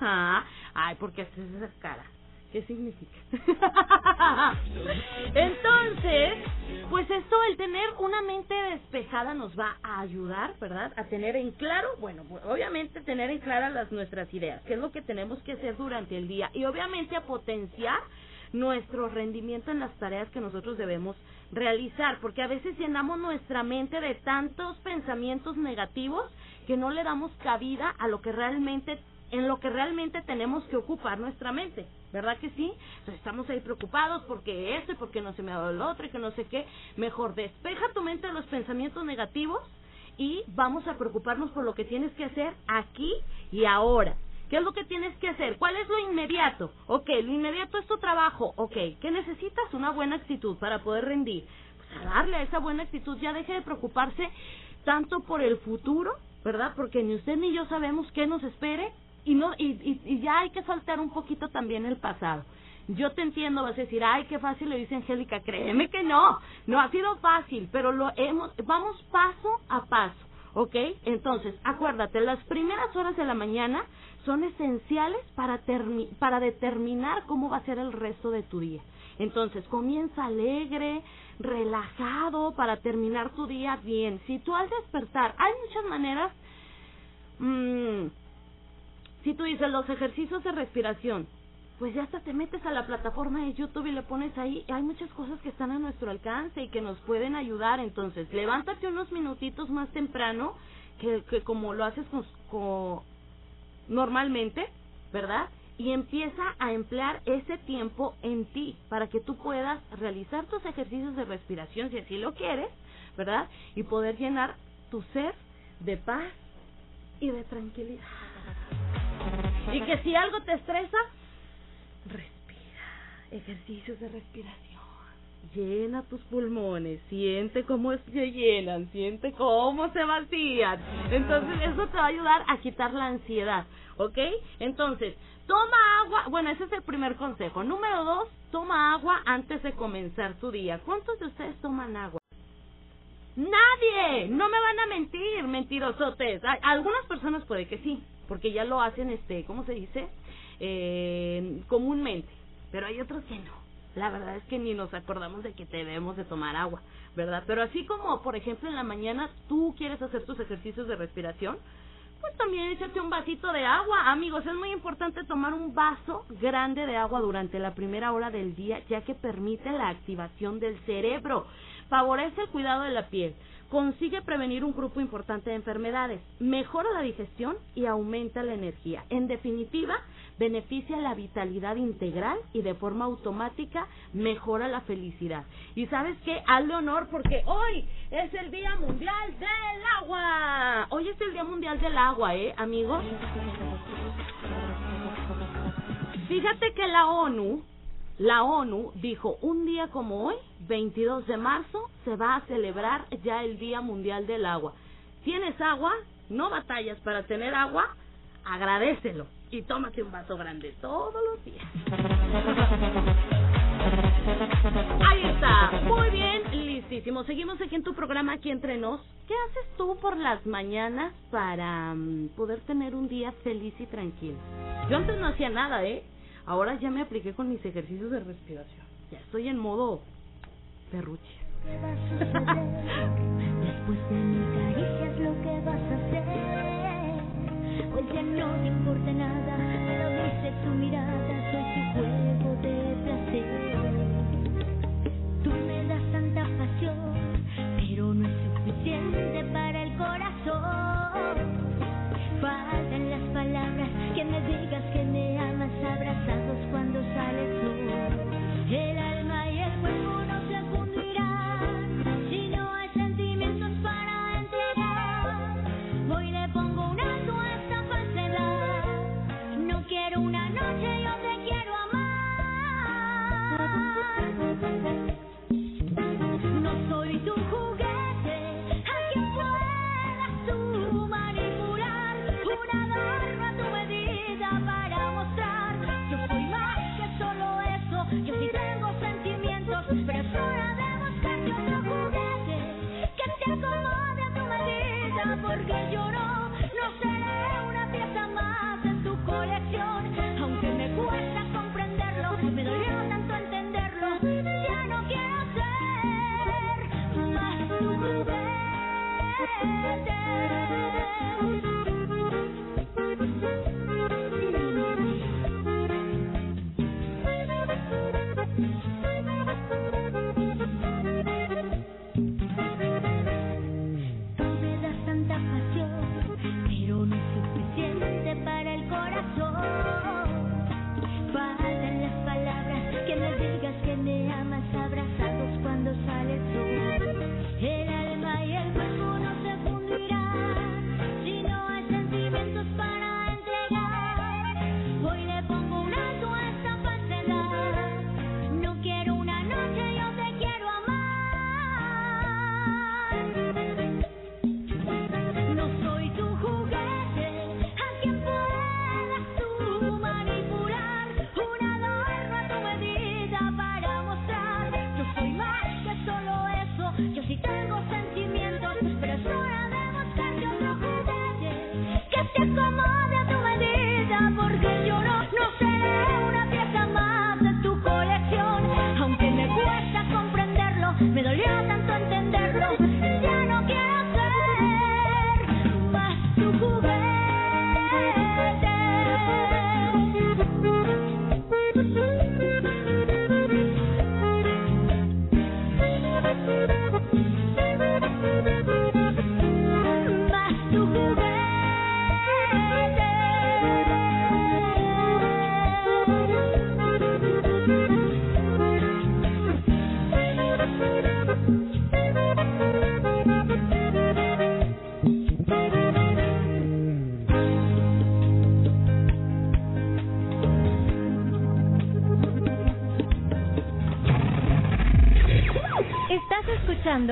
Ajá. Ay, ¿por qué haces esa cara? ¿Qué significa? Entonces, pues esto, el tener una mente despejada nos va a ayudar, ¿verdad? A tener en claro, bueno, obviamente tener en claras las nuestras ideas, qué es lo que tenemos que hacer durante el día y obviamente a potenciar nuestro rendimiento en las tareas que nosotros debemos realizar, porque a veces llenamos nuestra mente de tantos pensamientos negativos que no le damos cabida a lo que realmente en lo que realmente tenemos que ocupar nuestra mente, ¿verdad que sí? Estamos ahí preocupados porque esto y porque no se me ha dado el otro y que no sé qué. Mejor despeja tu mente de los pensamientos negativos y vamos a preocuparnos por lo que tienes que hacer aquí y ahora. ¿Qué es lo que tienes que hacer? ¿Cuál es lo inmediato? Ok, lo inmediato es tu trabajo. Ok, ¿qué necesitas? Una buena actitud para poder rendir. Pues a darle a esa buena actitud, ya deje de preocuparse tanto por el futuro, ¿verdad? Porque ni usted ni yo sabemos qué nos espere y no y, y, y ya hay que soltar un poquito también el pasado. Yo te entiendo, vas a decir, ay, qué fácil lo dice Angélica, créeme que no, no ha sido fácil, pero lo hemos, vamos paso a paso, ¿ok? Entonces, acuérdate, las primeras horas de la mañana son esenciales para, termi para determinar cómo va a ser el resto de tu día. Entonces, comienza alegre, relajado para terminar tu día bien. Si tú al despertar, hay muchas maneras, mmm, si tú dices los ejercicios de respiración, pues ya hasta te metes a la plataforma de YouTube y le pones ahí, hay muchas cosas que están a nuestro alcance y que nos pueden ayudar, entonces levántate unos minutitos más temprano que, que como lo haces con, con, normalmente, ¿verdad? Y empieza a emplear ese tiempo en ti para que tú puedas realizar tus ejercicios de respiración si así lo quieres, ¿verdad? Y poder llenar tu ser de paz y de tranquilidad. Y que si algo te estresa, respira. Ejercicios de respiración. Llena tus pulmones, siente cómo se llenan, siente cómo se vacían. Entonces eso te va a ayudar a quitar la ansiedad, ¿ok? Entonces, toma agua, bueno, ese es el primer consejo. Número dos, toma agua antes de comenzar tu día. ¿Cuántos de ustedes toman agua? Nadie, no me van a mentir, mentirosotes. Algunas personas puede que sí, porque ya lo hacen, este, ¿cómo se dice? Eh, comúnmente, pero hay otros que no. La verdad es que ni nos acordamos de que debemos de tomar agua, ¿verdad? Pero así como, por ejemplo, en la mañana tú quieres hacer tus ejercicios de respiración, pues también échate un vasito de agua. Amigos, es muy importante tomar un vaso grande de agua durante la primera hora del día, ya que permite la activación del cerebro, favorece el cuidado de la piel, consigue prevenir un grupo importante de enfermedades, mejora la digestión y aumenta la energía. En definitiva, beneficia la vitalidad integral y de forma automática mejora la felicidad. Y sabes qué, hazle honor porque hoy es el Día Mundial del Agua. Hoy es el Día Mundial del Agua, ¿eh, amigos? Fíjate que la ONU la ONU dijo, un día como hoy, 22 de marzo, se va a celebrar ya el Día Mundial del Agua. ¿Tienes agua? No batallas para tener agua, agradecelo y tómate un vaso grande todos los días. Ahí está, muy bien, listísimo. Seguimos aquí en tu programa, aquí entre nos. ¿Qué haces tú por las mañanas para um, poder tener un día feliz y tranquilo? Yo antes no hacía nada, ¿eh? Ahora ya me apliqué con mis ejercicios de respiración. Ya estoy en modo perruche. Después de mis caricias lo que vas a hacer. Pues ya no te importa nada, pero dice tu mirada, soy tu juego de placer. Tú me das tanta pasión, pero no es suficiente para el corazón. Faltan las palabras que me digas que me amas, abrazar.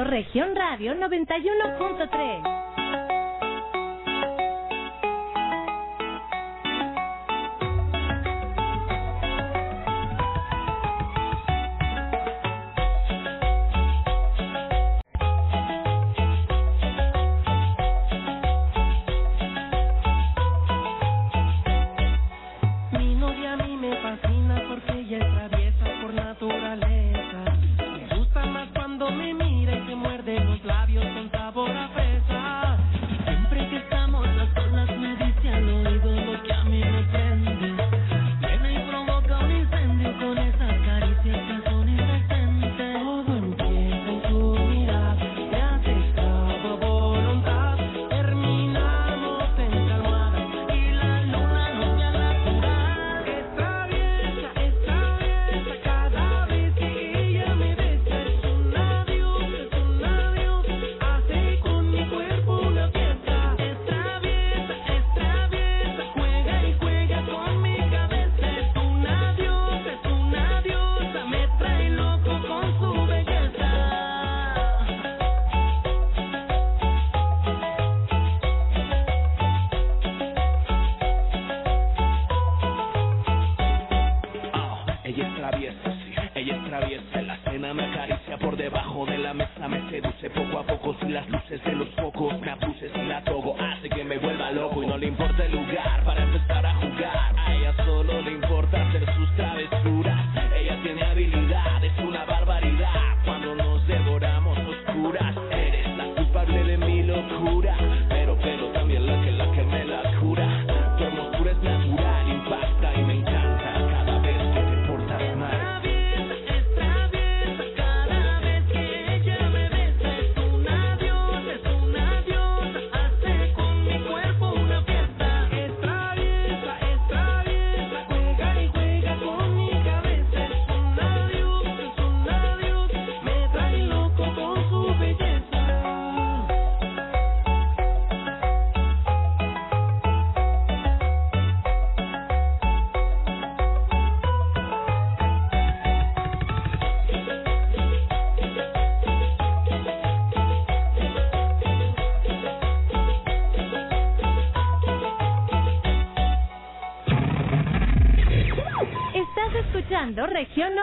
Región Radio 91.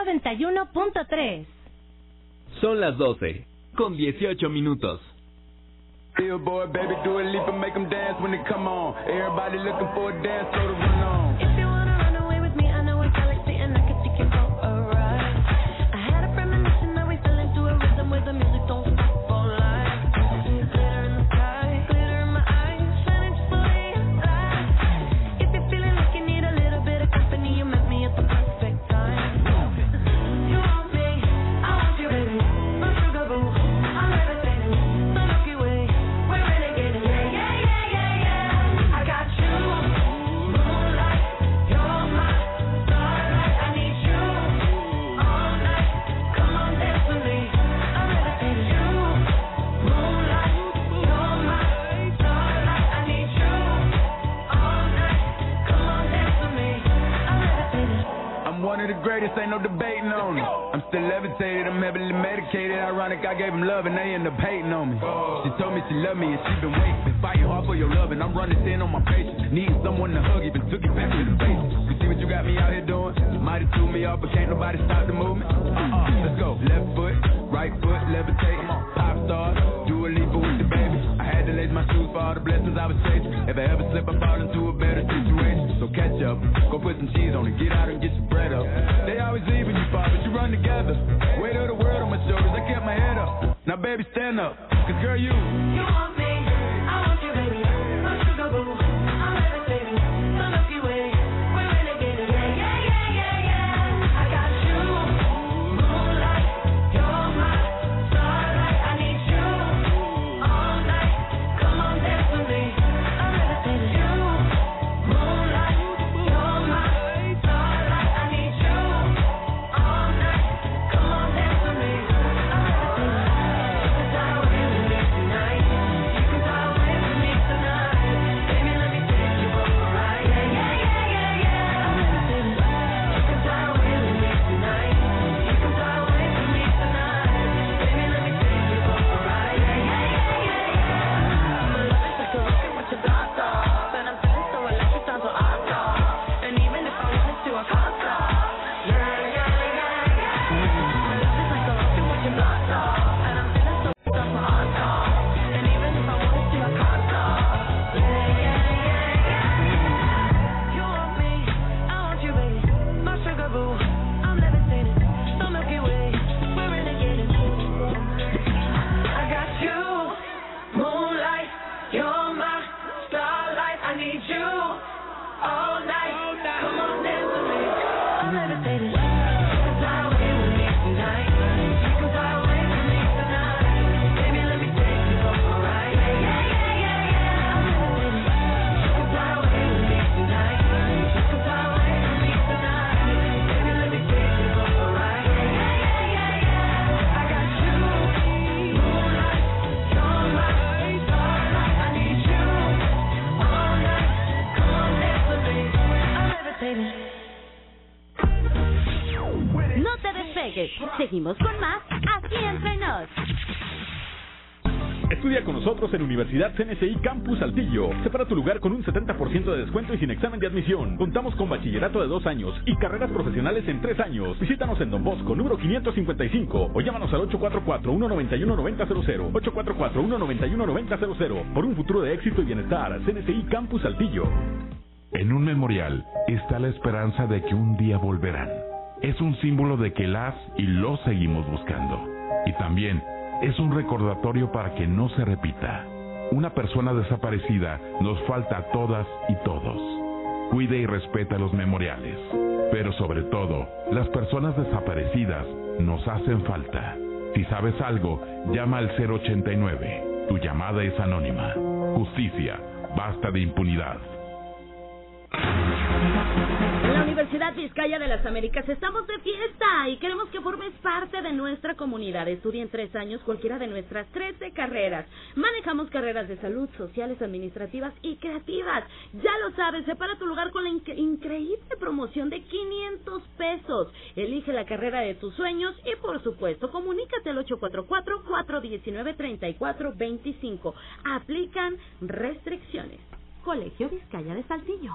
91.3. Son las 12, con 18 minutos. in on my En Universidad CNCI Campus Saltillo. Separa tu lugar con un 70% de descuento y sin examen de admisión. Contamos con bachillerato de dos años y carreras profesionales en tres años. Visítanos en Don Bosco, número 555 o llámanos al 844-191-9000. 844-191-9000. Por un futuro de éxito y bienestar. CNCI Campus Saltillo. En un memorial está la esperanza de que un día volverán. Es un símbolo de que las y los seguimos buscando. Y también es un recordatorio para que no se repita. Una persona desaparecida nos falta a todas y todos. Cuide y respeta los memoriales. Pero sobre todo, las personas desaparecidas nos hacen falta. Si sabes algo, llama al 089. Tu llamada es anónima. Justicia. Basta de impunidad. Vizcaya de las Américas estamos de fiesta y queremos que formes parte de nuestra comunidad. Estudia en tres años cualquiera de nuestras 13 carreras. Manejamos carreras de salud, sociales, administrativas y creativas. Ya lo sabes, separa tu lugar con la inc- increíble promoción de 500 pesos. Elige la carrera de tus sueños y por supuesto comunícate al 844-419-3425. Aplican restricciones. Colegio Vizcaya de Saltillo.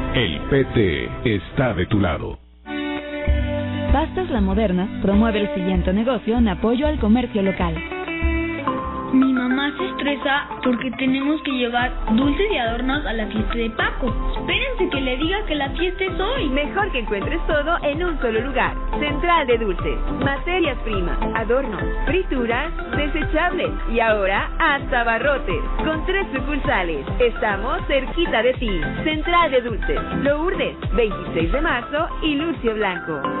El PT está de tu lado. Pastas La Moderna promueve el siguiente negocio en apoyo al comercio local. Mi mamá se estresa porque tenemos que llevar dulces y adornos a la fiesta de Paco. Espérense que le diga que la fiesta es hoy. Mejor que encuentres todo en un solo lugar. Central de Dulces. Materias primas, adornos, frituras, desechables y ahora hasta barrotes. Con tres sucursales. Estamos cerquita de ti. Central de Dulces. Lourdes, 26 de marzo y Lucio Blanco.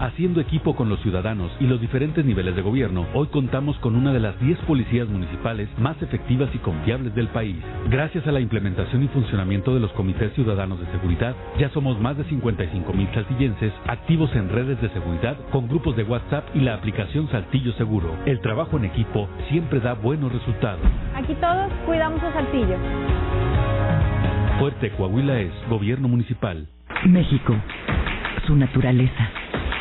Haciendo equipo con los ciudadanos y los diferentes niveles de gobierno, hoy contamos con una de las 10 policías municipales más efectivas y confiables del país. Gracias a la implementación y funcionamiento de los comités ciudadanos de seguridad, ya somos más de 55 mil saltillenses activos en redes de seguridad con grupos de WhatsApp y la aplicación Saltillo Seguro. El trabajo en equipo siempre da buenos resultados. Aquí todos cuidamos a Saltillo. Fuerte Coahuila es Gobierno Municipal. México, su naturaleza,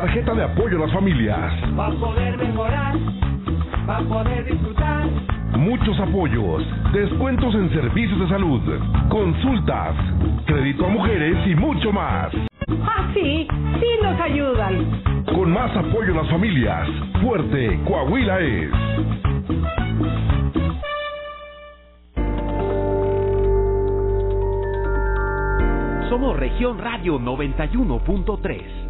Tarjeta de apoyo a las familias. Va a poder mejorar, va a poder disfrutar. Muchos apoyos, descuentos en servicios de salud, consultas, crédito a mujeres y mucho más. Ah, sí, sí nos ayudan. Con más apoyo a las familias, fuerte Coahuila es. Somos Región Radio 91.3,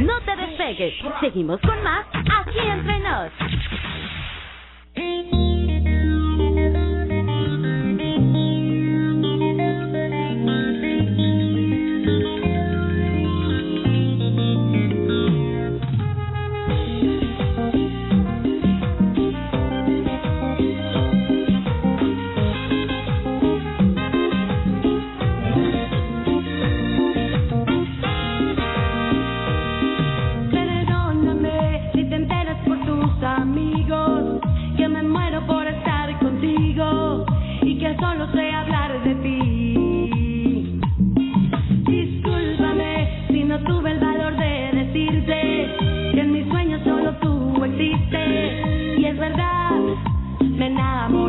No te despegues. Seguimos con más aquí entre nos. es verdad, me enamoré.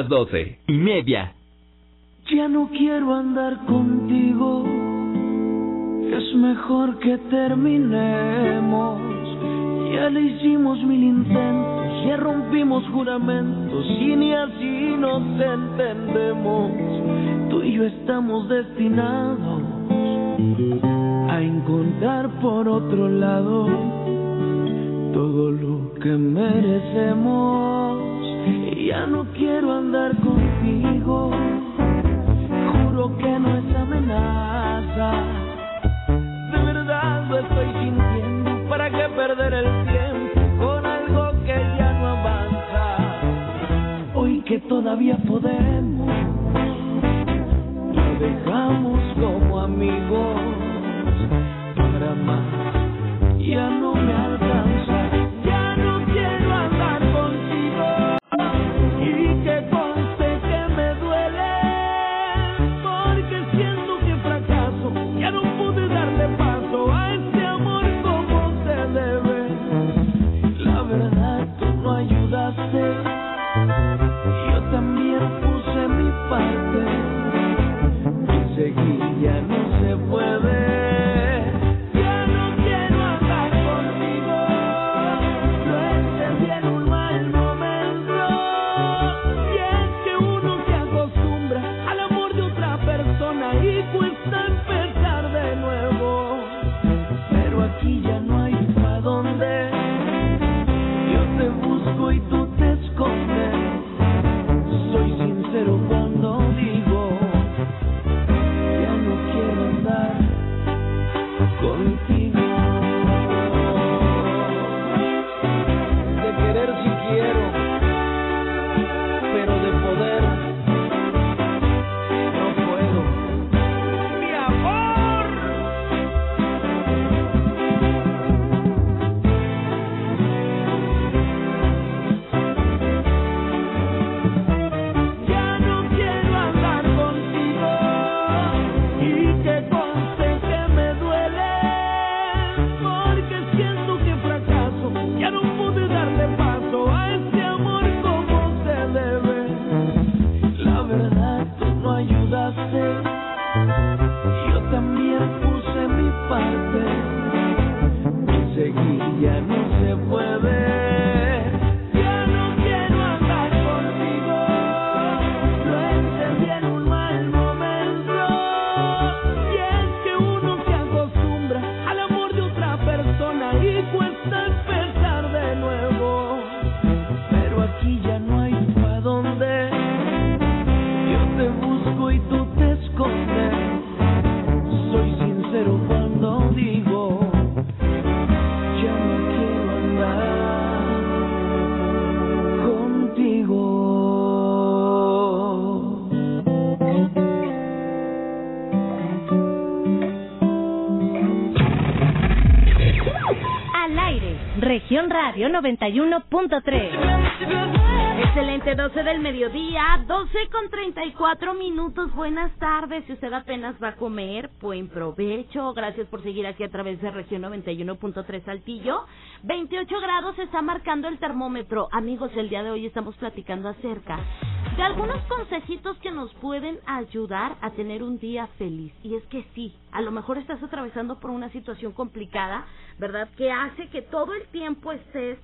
las doce y media. Ya no quiero andar contigo, es mejor que terminemos. Ya le hicimos mil intentos, ya rompimos juramentos y ni así nos entendemos. Tú y yo estamos destinados a encontrar por otro lado todo lo que merecemos ya no quiero andar contigo. Juro que no es amenaza. De verdad lo estoy sintiendo. ¿Para qué perder el tiempo con algo que ya no avanza? Hoy que todavía podemos 91.3. Excelente, 12 del mediodía, 12 con 34 minutos. Buenas tardes. Si usted apenas va a comer, buen provecho. Gracias por seguir aquí a través de Región 91.3 Saltillo. 28 grados está marcando el termómetro. Amigos, el día de hoy estamos platicando acerca de algunos consejitos que nos pueden ayudar a tener un día feliz. Y es que sí, a lo mejor estás atravesando por una situación complicada, ¿verdad? Que hace que todo el tiempo estés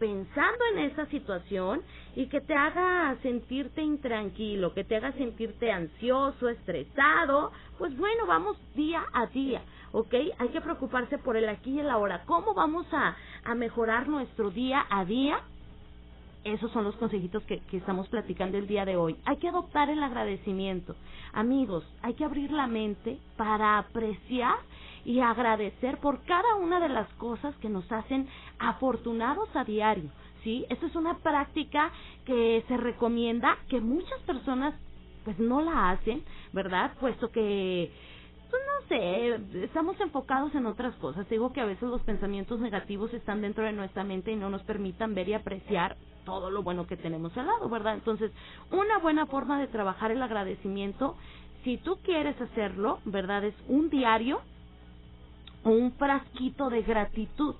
pensando en esa situación y que te haga sentirte intranquilo, que te haga sentirte ansioso, estresado, pues bueno, vamos día a día, ¿ok? Hay que preocuparse por el aquí y el ahora. ¿Cómo vamos a, a mejorar nuestro día a día? Esos son los consejitos que, que estamos platicando el día de hoy. Hay que adoptar el agradecimiento. Amigos, hay que abrir la mente para apreciar y agradecer por cada una de las cosas que nos hacen afortunados a diario. ¿sí? Esa es una práctica que se recomienda que muchas personas pues no la hacen, ¿verdad? Puesto que pues no sé, estamos enfocados en otras cosas. Digo que a veces los pensamientos negativos están dentro de nuestra mente y no nos permitan ver y apreciar todo lo bueno que tenemos al lado, ¿verdad? Entonces, una buena forma de trabajar el agradecimiento, si tú quieres hacerlo, ¿verdad? Es un diario un frasquito de gratitud.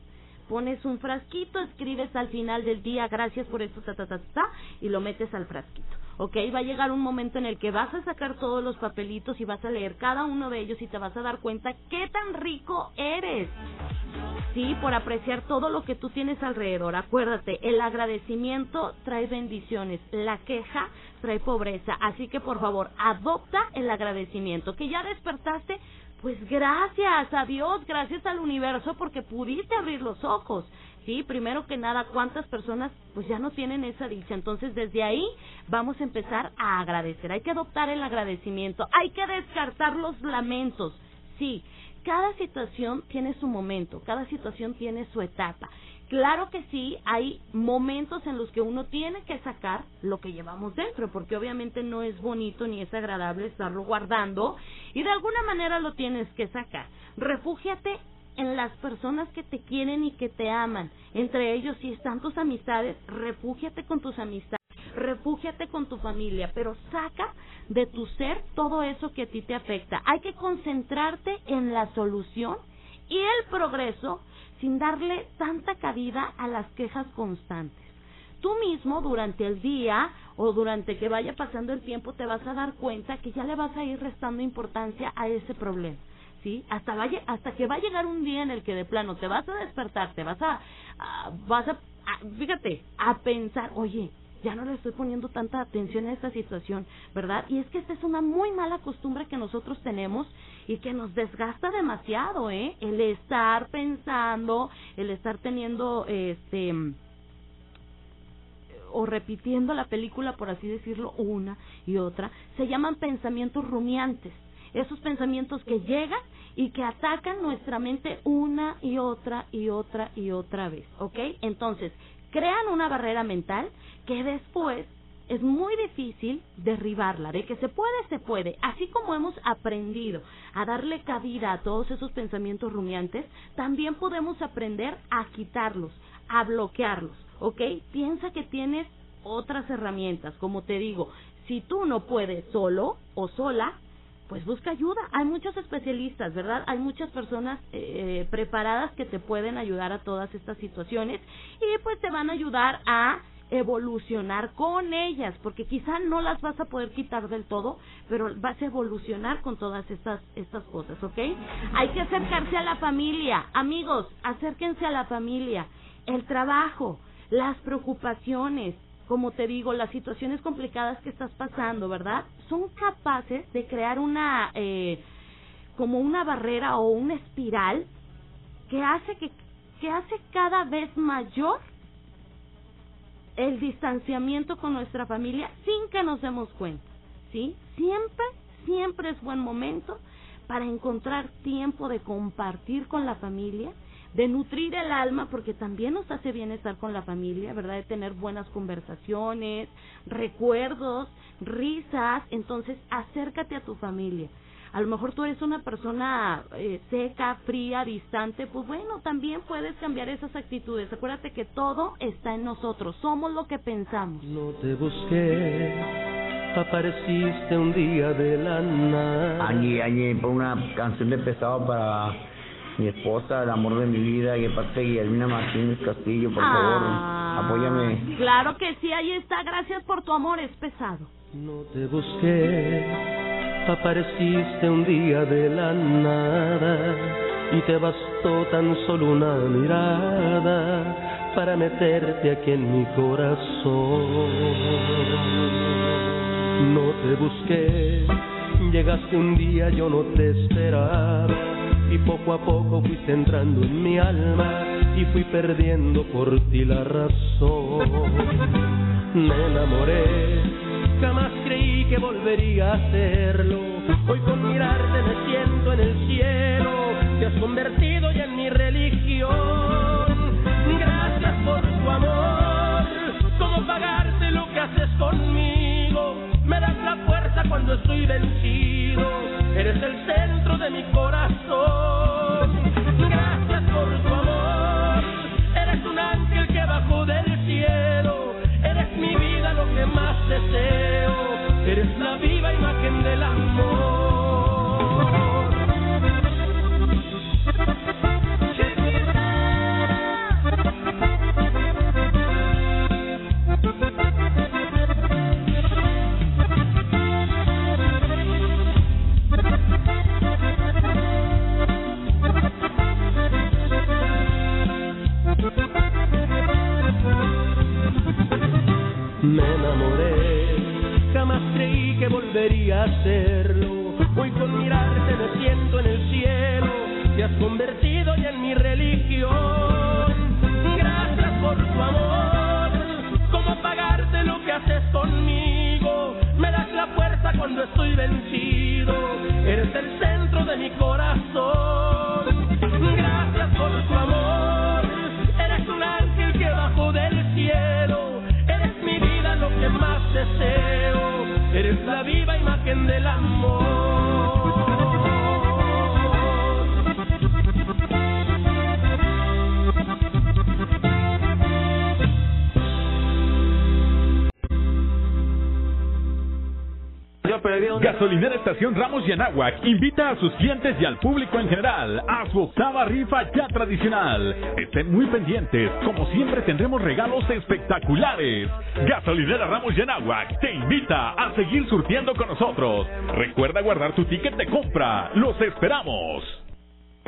Pones un frasquito, escribes al final del día gracias por esto, ta, ta, ta, ta, y lo metes al frasquito. ¿ok? Va a llegar un momento en el que vas a sacar todos los papelitos y vas a leer cada uno de ellos y te vas a dar cuenta qué tan rico eres. Sí, por apreciar todo lo que tú tienes alrededor. Acuérdate, el agradecimiento trae bendiciones, la queja trae pobreza. Así que por favor, adopta el agradecimiento. Que ya despertaste, pues gracias a Dios, gracias al universo porque pudiste abrir los ojos. Sí, primero que nada, cuántas personas pues ya no tienen esa dicha. Entonces, desde ahí vamos a empezar a agradecer. Hay que adoptar el agradecimiento. Hay que descartar los lamentos. Sí, cada situación tiene su momento, cada situación tiene su etapa. Claro que sí, hay momentos en los que uno tiene que sacar lo que llevamos dentro, porque obviamente no es bonito ni es agradable estarlo guardando y de alguna manera lo tienes que sacar. Refúgiate en las personas que te quieren y que te aman. Entre ellos, si están tus amistades, refúgiate con tus amistades, refúgiate con tu familia, pero saca de tu ser todo eso que a ti te afecta. Hay que concentrarte en la solución y el progreso sin darle tanta cabida a las quejas constantes. Tú mismo durante el día o durante que vaya pasando el tiempo te vas a dar cuenta que ya le vas a ir restando importancia a ese problema. ¿sí? Hasta vaya, hasta que va a llegar un día en el que de plano te vas a despertar, te vas a, vas a, fíjate, a pensar, oye, ya no le estoy poniendo tanta atención a esta situación, ¿verdad? Y es que esta es una muy mala costumbre que nosotros tenemos y que nos desgasta demasiado, ¿eh? El estar pensando, el estar teniendo, este, o repitiendo la película, por así decirlo, una y otra, se llaman pensamientos rumiantes esos pensamientos que llegan y que atacan nuestra mente una y otra y otra y otra vez, ¿ok? Entonces, crean una barrera mental que después es muy difícil derribarla. De que se puede, se puede. Así como hemos aprendido a darle cabida a todos esos pensamientos rumiantes, también podemos aprender a quitarlos, a bloquearlos, ¿ok? Piensa que tienes otras herramientas, como te digo, si tú no puedes solo o sola, pues busca ayuda. Hay muchos especialistas, ¿verdad? Hay muchas personas eh, preparadas que te pueden ayudar a todas estas situaciones y pues te van a ayudar a evolucionar con ellas, porque quizá no las vas a poder quitar del todo, pero vas a evolucionar con todas estas estas cosas, ¿ok? Hay que acercarse a la familia, amigos, acérquense a la familia, el trabajo, las preocupaciones, como te digo, las situaciones complicadas que estás pasando, ¿verdad? Son capaces de crear una, eh, como una barrera o una espiral que hace que, que hace cada vez mayor el distanciamiento con nuestra familia sin que nos demos cuenta, ¿sí? Siempre, siempre es buen momento para encontrar tiempo de compartir con la familia, de nutrir el alma, porque también nos hace bien estar con la familia, ¿verdad? De tener buenas conversaciones, recuerdos, risas. Entonces, acércate a tu familia. a lo mejor tú eres una persona eh, seca, fría, distante, pues bueno, también puedes cambiar esas actitudes. Acuérdate que todo está en nosotros, somos lo que pensamos. No te busqué, apareciste un día de la nada. Añi, Añi, pon una canción de pesado para mi esposa, el amor de mi vida, y de parte de Guillermina Martínez Castillo, por favor, Ah, apóyame. Claro que sí, ahí está. Gracias por tu amor, es pesado. No te busqué, apareciste un día de la nada y te bastó tan solo una mirada para meterte aquí en mi corazón. No te busqué, llegaste un día, yo no te esperaba y poco a poco fuiste entrando en mi alma y fui perdiendo por ti la razón. Me enamoré, jamás creí que volvería a hacerlo. Hoy con mirarte me siento en el cielo, te has convertido ya en mi religión. Gracias por tu amor, ¿cómo pagarte lo que haces conmigo? Cuando estoy vencido, eres el centro de mi corazón. Gracias por tu amor, eres un ángel que bajó del cielo, eres mi vida lo que más deseo, eres la viva imagen del amor. Enamoré, jamás creí que volvería a hacerlo. Hoy con mirarte me siento en el cielo, te has convertido ya en mi religión. Gracias por tu amor, ¿cómo pagarte lo que haces conmigo? Me das la fuerza cuando estoy vencido, eres el centro de mi corazón. Deseo, eres la viva imagen del amor. Gasolinera Estación Ramos y invita a sus clientes y al público en general a su octava rifa ya tradicional. Estén muy pendientes, como siempre tendremos regalos espectaculares. Gasolinera Ramos y te invita a seguir surtiendo con nosotros. Recuerda guardar tu ticket de compra. Los esperamos.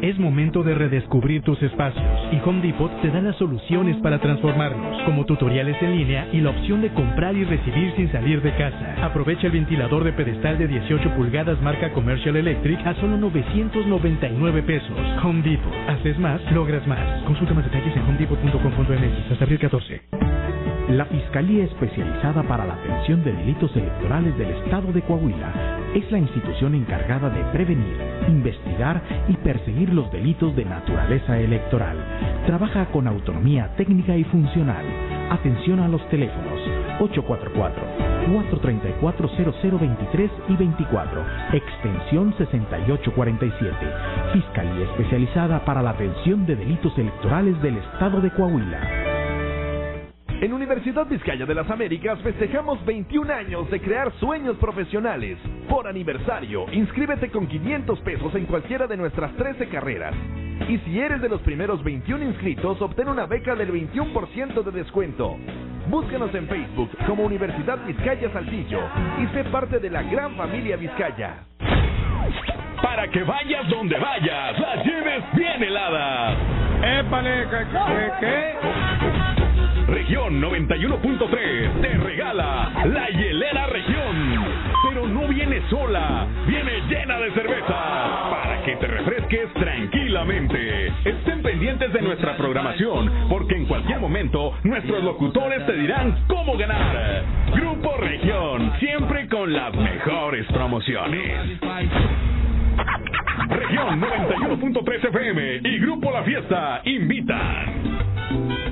Es momento de redescubrir tus espacios y Home Depot te da las soluciones para transformarlos, como tutoriales en línea y la opción de comprar y recibir sin salir de casa. Aprovecha el ventilador de pedestal de 18 pulgadas marca Commercial Electric a solo 999 pesos. Home Depot. Haces más, logras más. Consulta más detalles en homedepot.com.mx hasta abril 14. La Fiscalía Especializada para la Atención de Delitos Electorales del Estado de Coahuila es la institución encargada de prevenir, investigar y perseguir los delitos de naturaleza electoral. Trabaja con autonomía técnica y funcional. Atención a los teléfonos 844-434-0023 y 24, extensión 6847. Fiscalía Especializada para la Atención de Delitos Electorales del Estado de Coahuila. En Universidad Vizcaya de las Américas festejamos 21 años de crear sueños profesionales. Por aniversario, inscríbete con 500 pesos en cualquiera de nuestras 13 carreras. Y si eres de los primeros 21 inscritos, obtén una beca del 21% de descuento. Búscanos en Facebook como Universidad Vizcaya Saltillo y sé parte de la gran familia Vizcaya. Para que vayas donde vayas, las lleves bien heladas. ¡Épale! ¿Qué? qué, Región 91.3 te regala la hielera región. Pero no viene sola, viene llena de cerveza para que te refresques tranquilamente. Estén pendientes de nuestra programación porque en cualquier momento nuestros locutores te dirán cómo ganar. Grupo Región, siempre con las mejores promociones. Región 91.3 FM y Grupo La Fiesta invitan.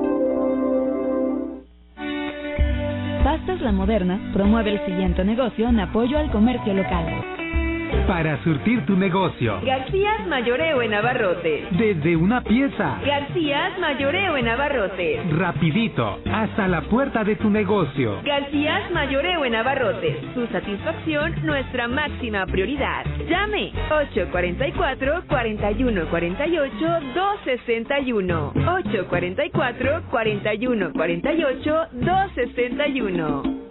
Pastas La Moderna promueve el siguiente negocio en apoyo al comercio local. Para surtir tu negocio. Garcías Mayoreo en Abarrotes. Desde una pieza. Garcías Mayoreo en Abarrotes. Rapidito, hasta la puerta de tu negocio. Garcías Mayoreo en Abarrotes. Su satisfacción, nuestra máxima prioridad. Llame 844-4148-261. 844-4148-261.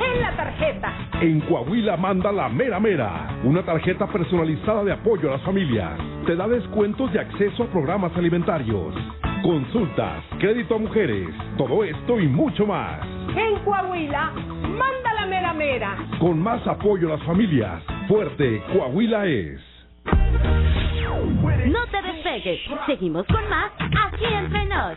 en la tarjeta. En Coahuila manda la Mera Mera, una tarjeta personalizada de apoyo a las familias. Te da descuentos de acceso a programas alimentarios, consultas, crédito a mujeres, todo esto y mucho más. En Coahuila, manda la mera mera. Con más apoyo a las familias, fuerte Coahuila es. No te despegues. Seguimos con más aquí entre nos.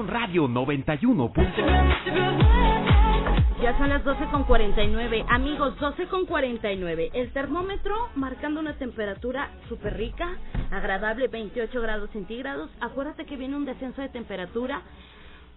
Radio 91. Ya son las 12 con 49. Amigos, 12 con 49. El termómetro marcando una temperatura súper rica, agradable, 28 grados centígrados. Acuérdate que viene un descenso de temperatura.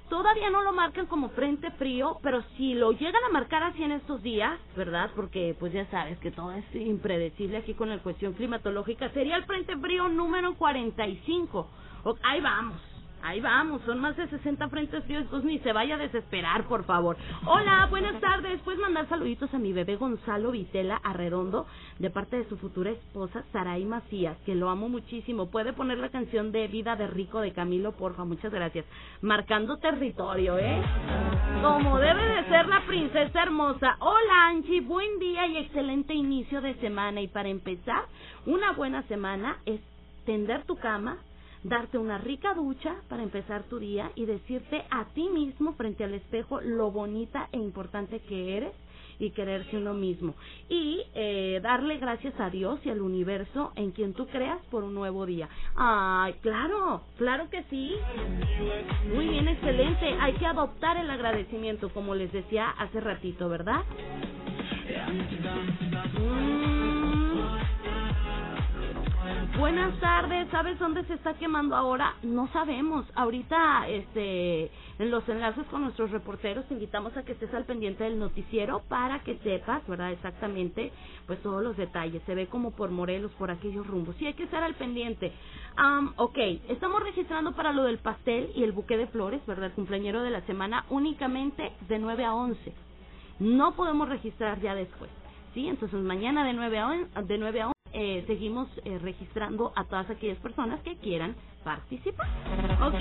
Todavía no lo marcan como frente frío, pero si lo llegan a marcar así en estos días, ¿verdad? Porque pues ya sabes que todo es impredecible aquí con la cuestión climatológica, sería el frente frío número 45. O- ahí vamos. Ahí vamos, son más de 60 frentes fríos, entonces ni se vaya a desesperar, por favor. Hola, buenas tardes. Puedes mandar saluditos a mi bebé Gonzalo Vitela Arredondo, de parte de su futura esposa Saray Macías, que lo amo muchísimo. Puede poner la canción de Vida de Rico de Camilo, porfa, muchas gracias. Marcando territorio, ¿eh? Como debe de ser la princesa hermosa. Hola, Angie, buen día y excelente inicio de semana. Y para empezar, una buena semana es tender tu cama, darte una rica ducha para empezar tu día y decirte a ti mismo frente al espejo lo bonita e importante que eres y quererse uno mismo y eh, darle gracias a Dios y al universo en quien tú creas por un nuevo día. Ay, claro, claro que sí. Muy bien, excelente. Hay que adoptar el agradecimiento, como les decía hace ratito, ¿verdad? Mm. Buenas tardes, ¿sabes dónde se está quemando ahora? No sabemos. Ahorita, este, en los enlaces con nuestros reporteros te invitamos a que estés al pendiente del noticiero para que sepas, ¿verdad? Exactamente, pues todos los detalles. Se ve como por Morelos, por aquellos rumbos. Sí, hay que estar al pendiente. Am, ok, estamos registrando para lo del pastel y el buque de flores, ¿verdad? El cumpleañero de la semana únicamente de 9 a 11. No podemos registrar ya después. ¿Sí? Entonces mañana de 9 a 11, de 9 a 11 eh, seguimos eh, registrando a todas aquellas personas que quieran participar. ¿Ok?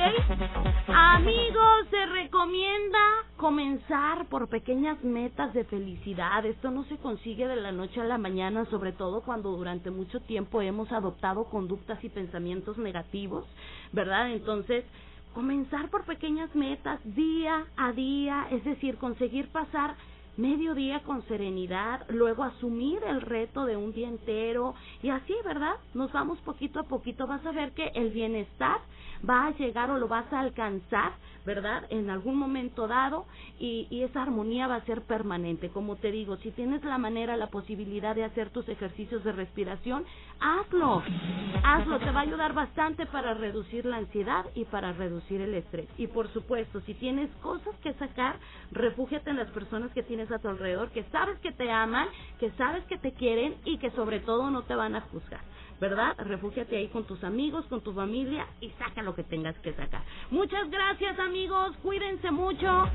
Amigos, se recomienda comenzar por pequeñas metas de felicidad. Esto no se consigue de la noche a la mañana, sobre todo cuando durante mucho tiempo hemos adoptado conductas y pensamientos negativos, ¿verdad? Entonces, comenzar por pequeñas metas día a día, es decir, conseguir pasar medio día con serenidad, luego asumir el reto de un día entero y así, ¿verdad? Nos vamos poquito a poquito, vas a ver que el bienestar va a llegar o lo vas a alcanzar, ¿verdad? En algún momento dado y, y esa armonía va a ser permanente. Como te digo, si tienes la manera, la posibilidad de hacer tus ejercicios de respiración, hazlo, hazlo, te va a ayudar bastante para reducir la ansiedad y para reducir el estrés. Y por supuesto, si tienes cosas que sacar, refúgiate en las personas que tienes a tu alrededor, que sabes que te aman, que sabes que te quieren y que sobre todo no te van a juzgar. ¿Verdad? Refúgiate ahí con tus amigos, con tu familia y saca lo que tengas que sacar. Muchas gracias amigos, cuídense mucho.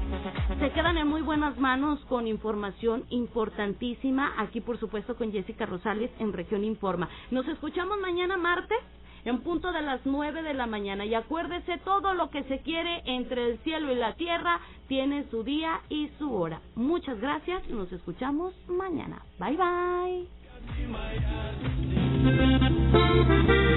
Se quedan en muy buenas manos con información importantísima. Aquí por supuesto con Jessica Rosales en Región Informa. Nos escuchamos mañana martes en punto de las 9 de la mañana. Y acuérdese, todo lo que se quiere entre el cielo y la tierra tiene su día y su hora. Muchas gracias, nos escuchamos mañana. Bye bye. Thank you.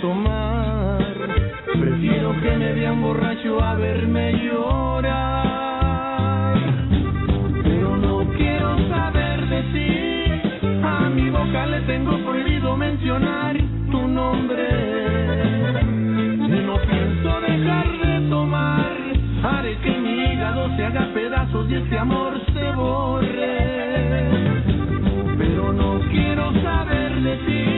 Tomar. Prefiero que me vean borracho a verme llorar. Pero no quiero saber de ti. A mi boca le tengo prohibido mencionar tu nombre. Y no pienso dejar de tomar. Haré que mi hígado se haga pedazos y este amor se borre. Pero no quiero saber de ti.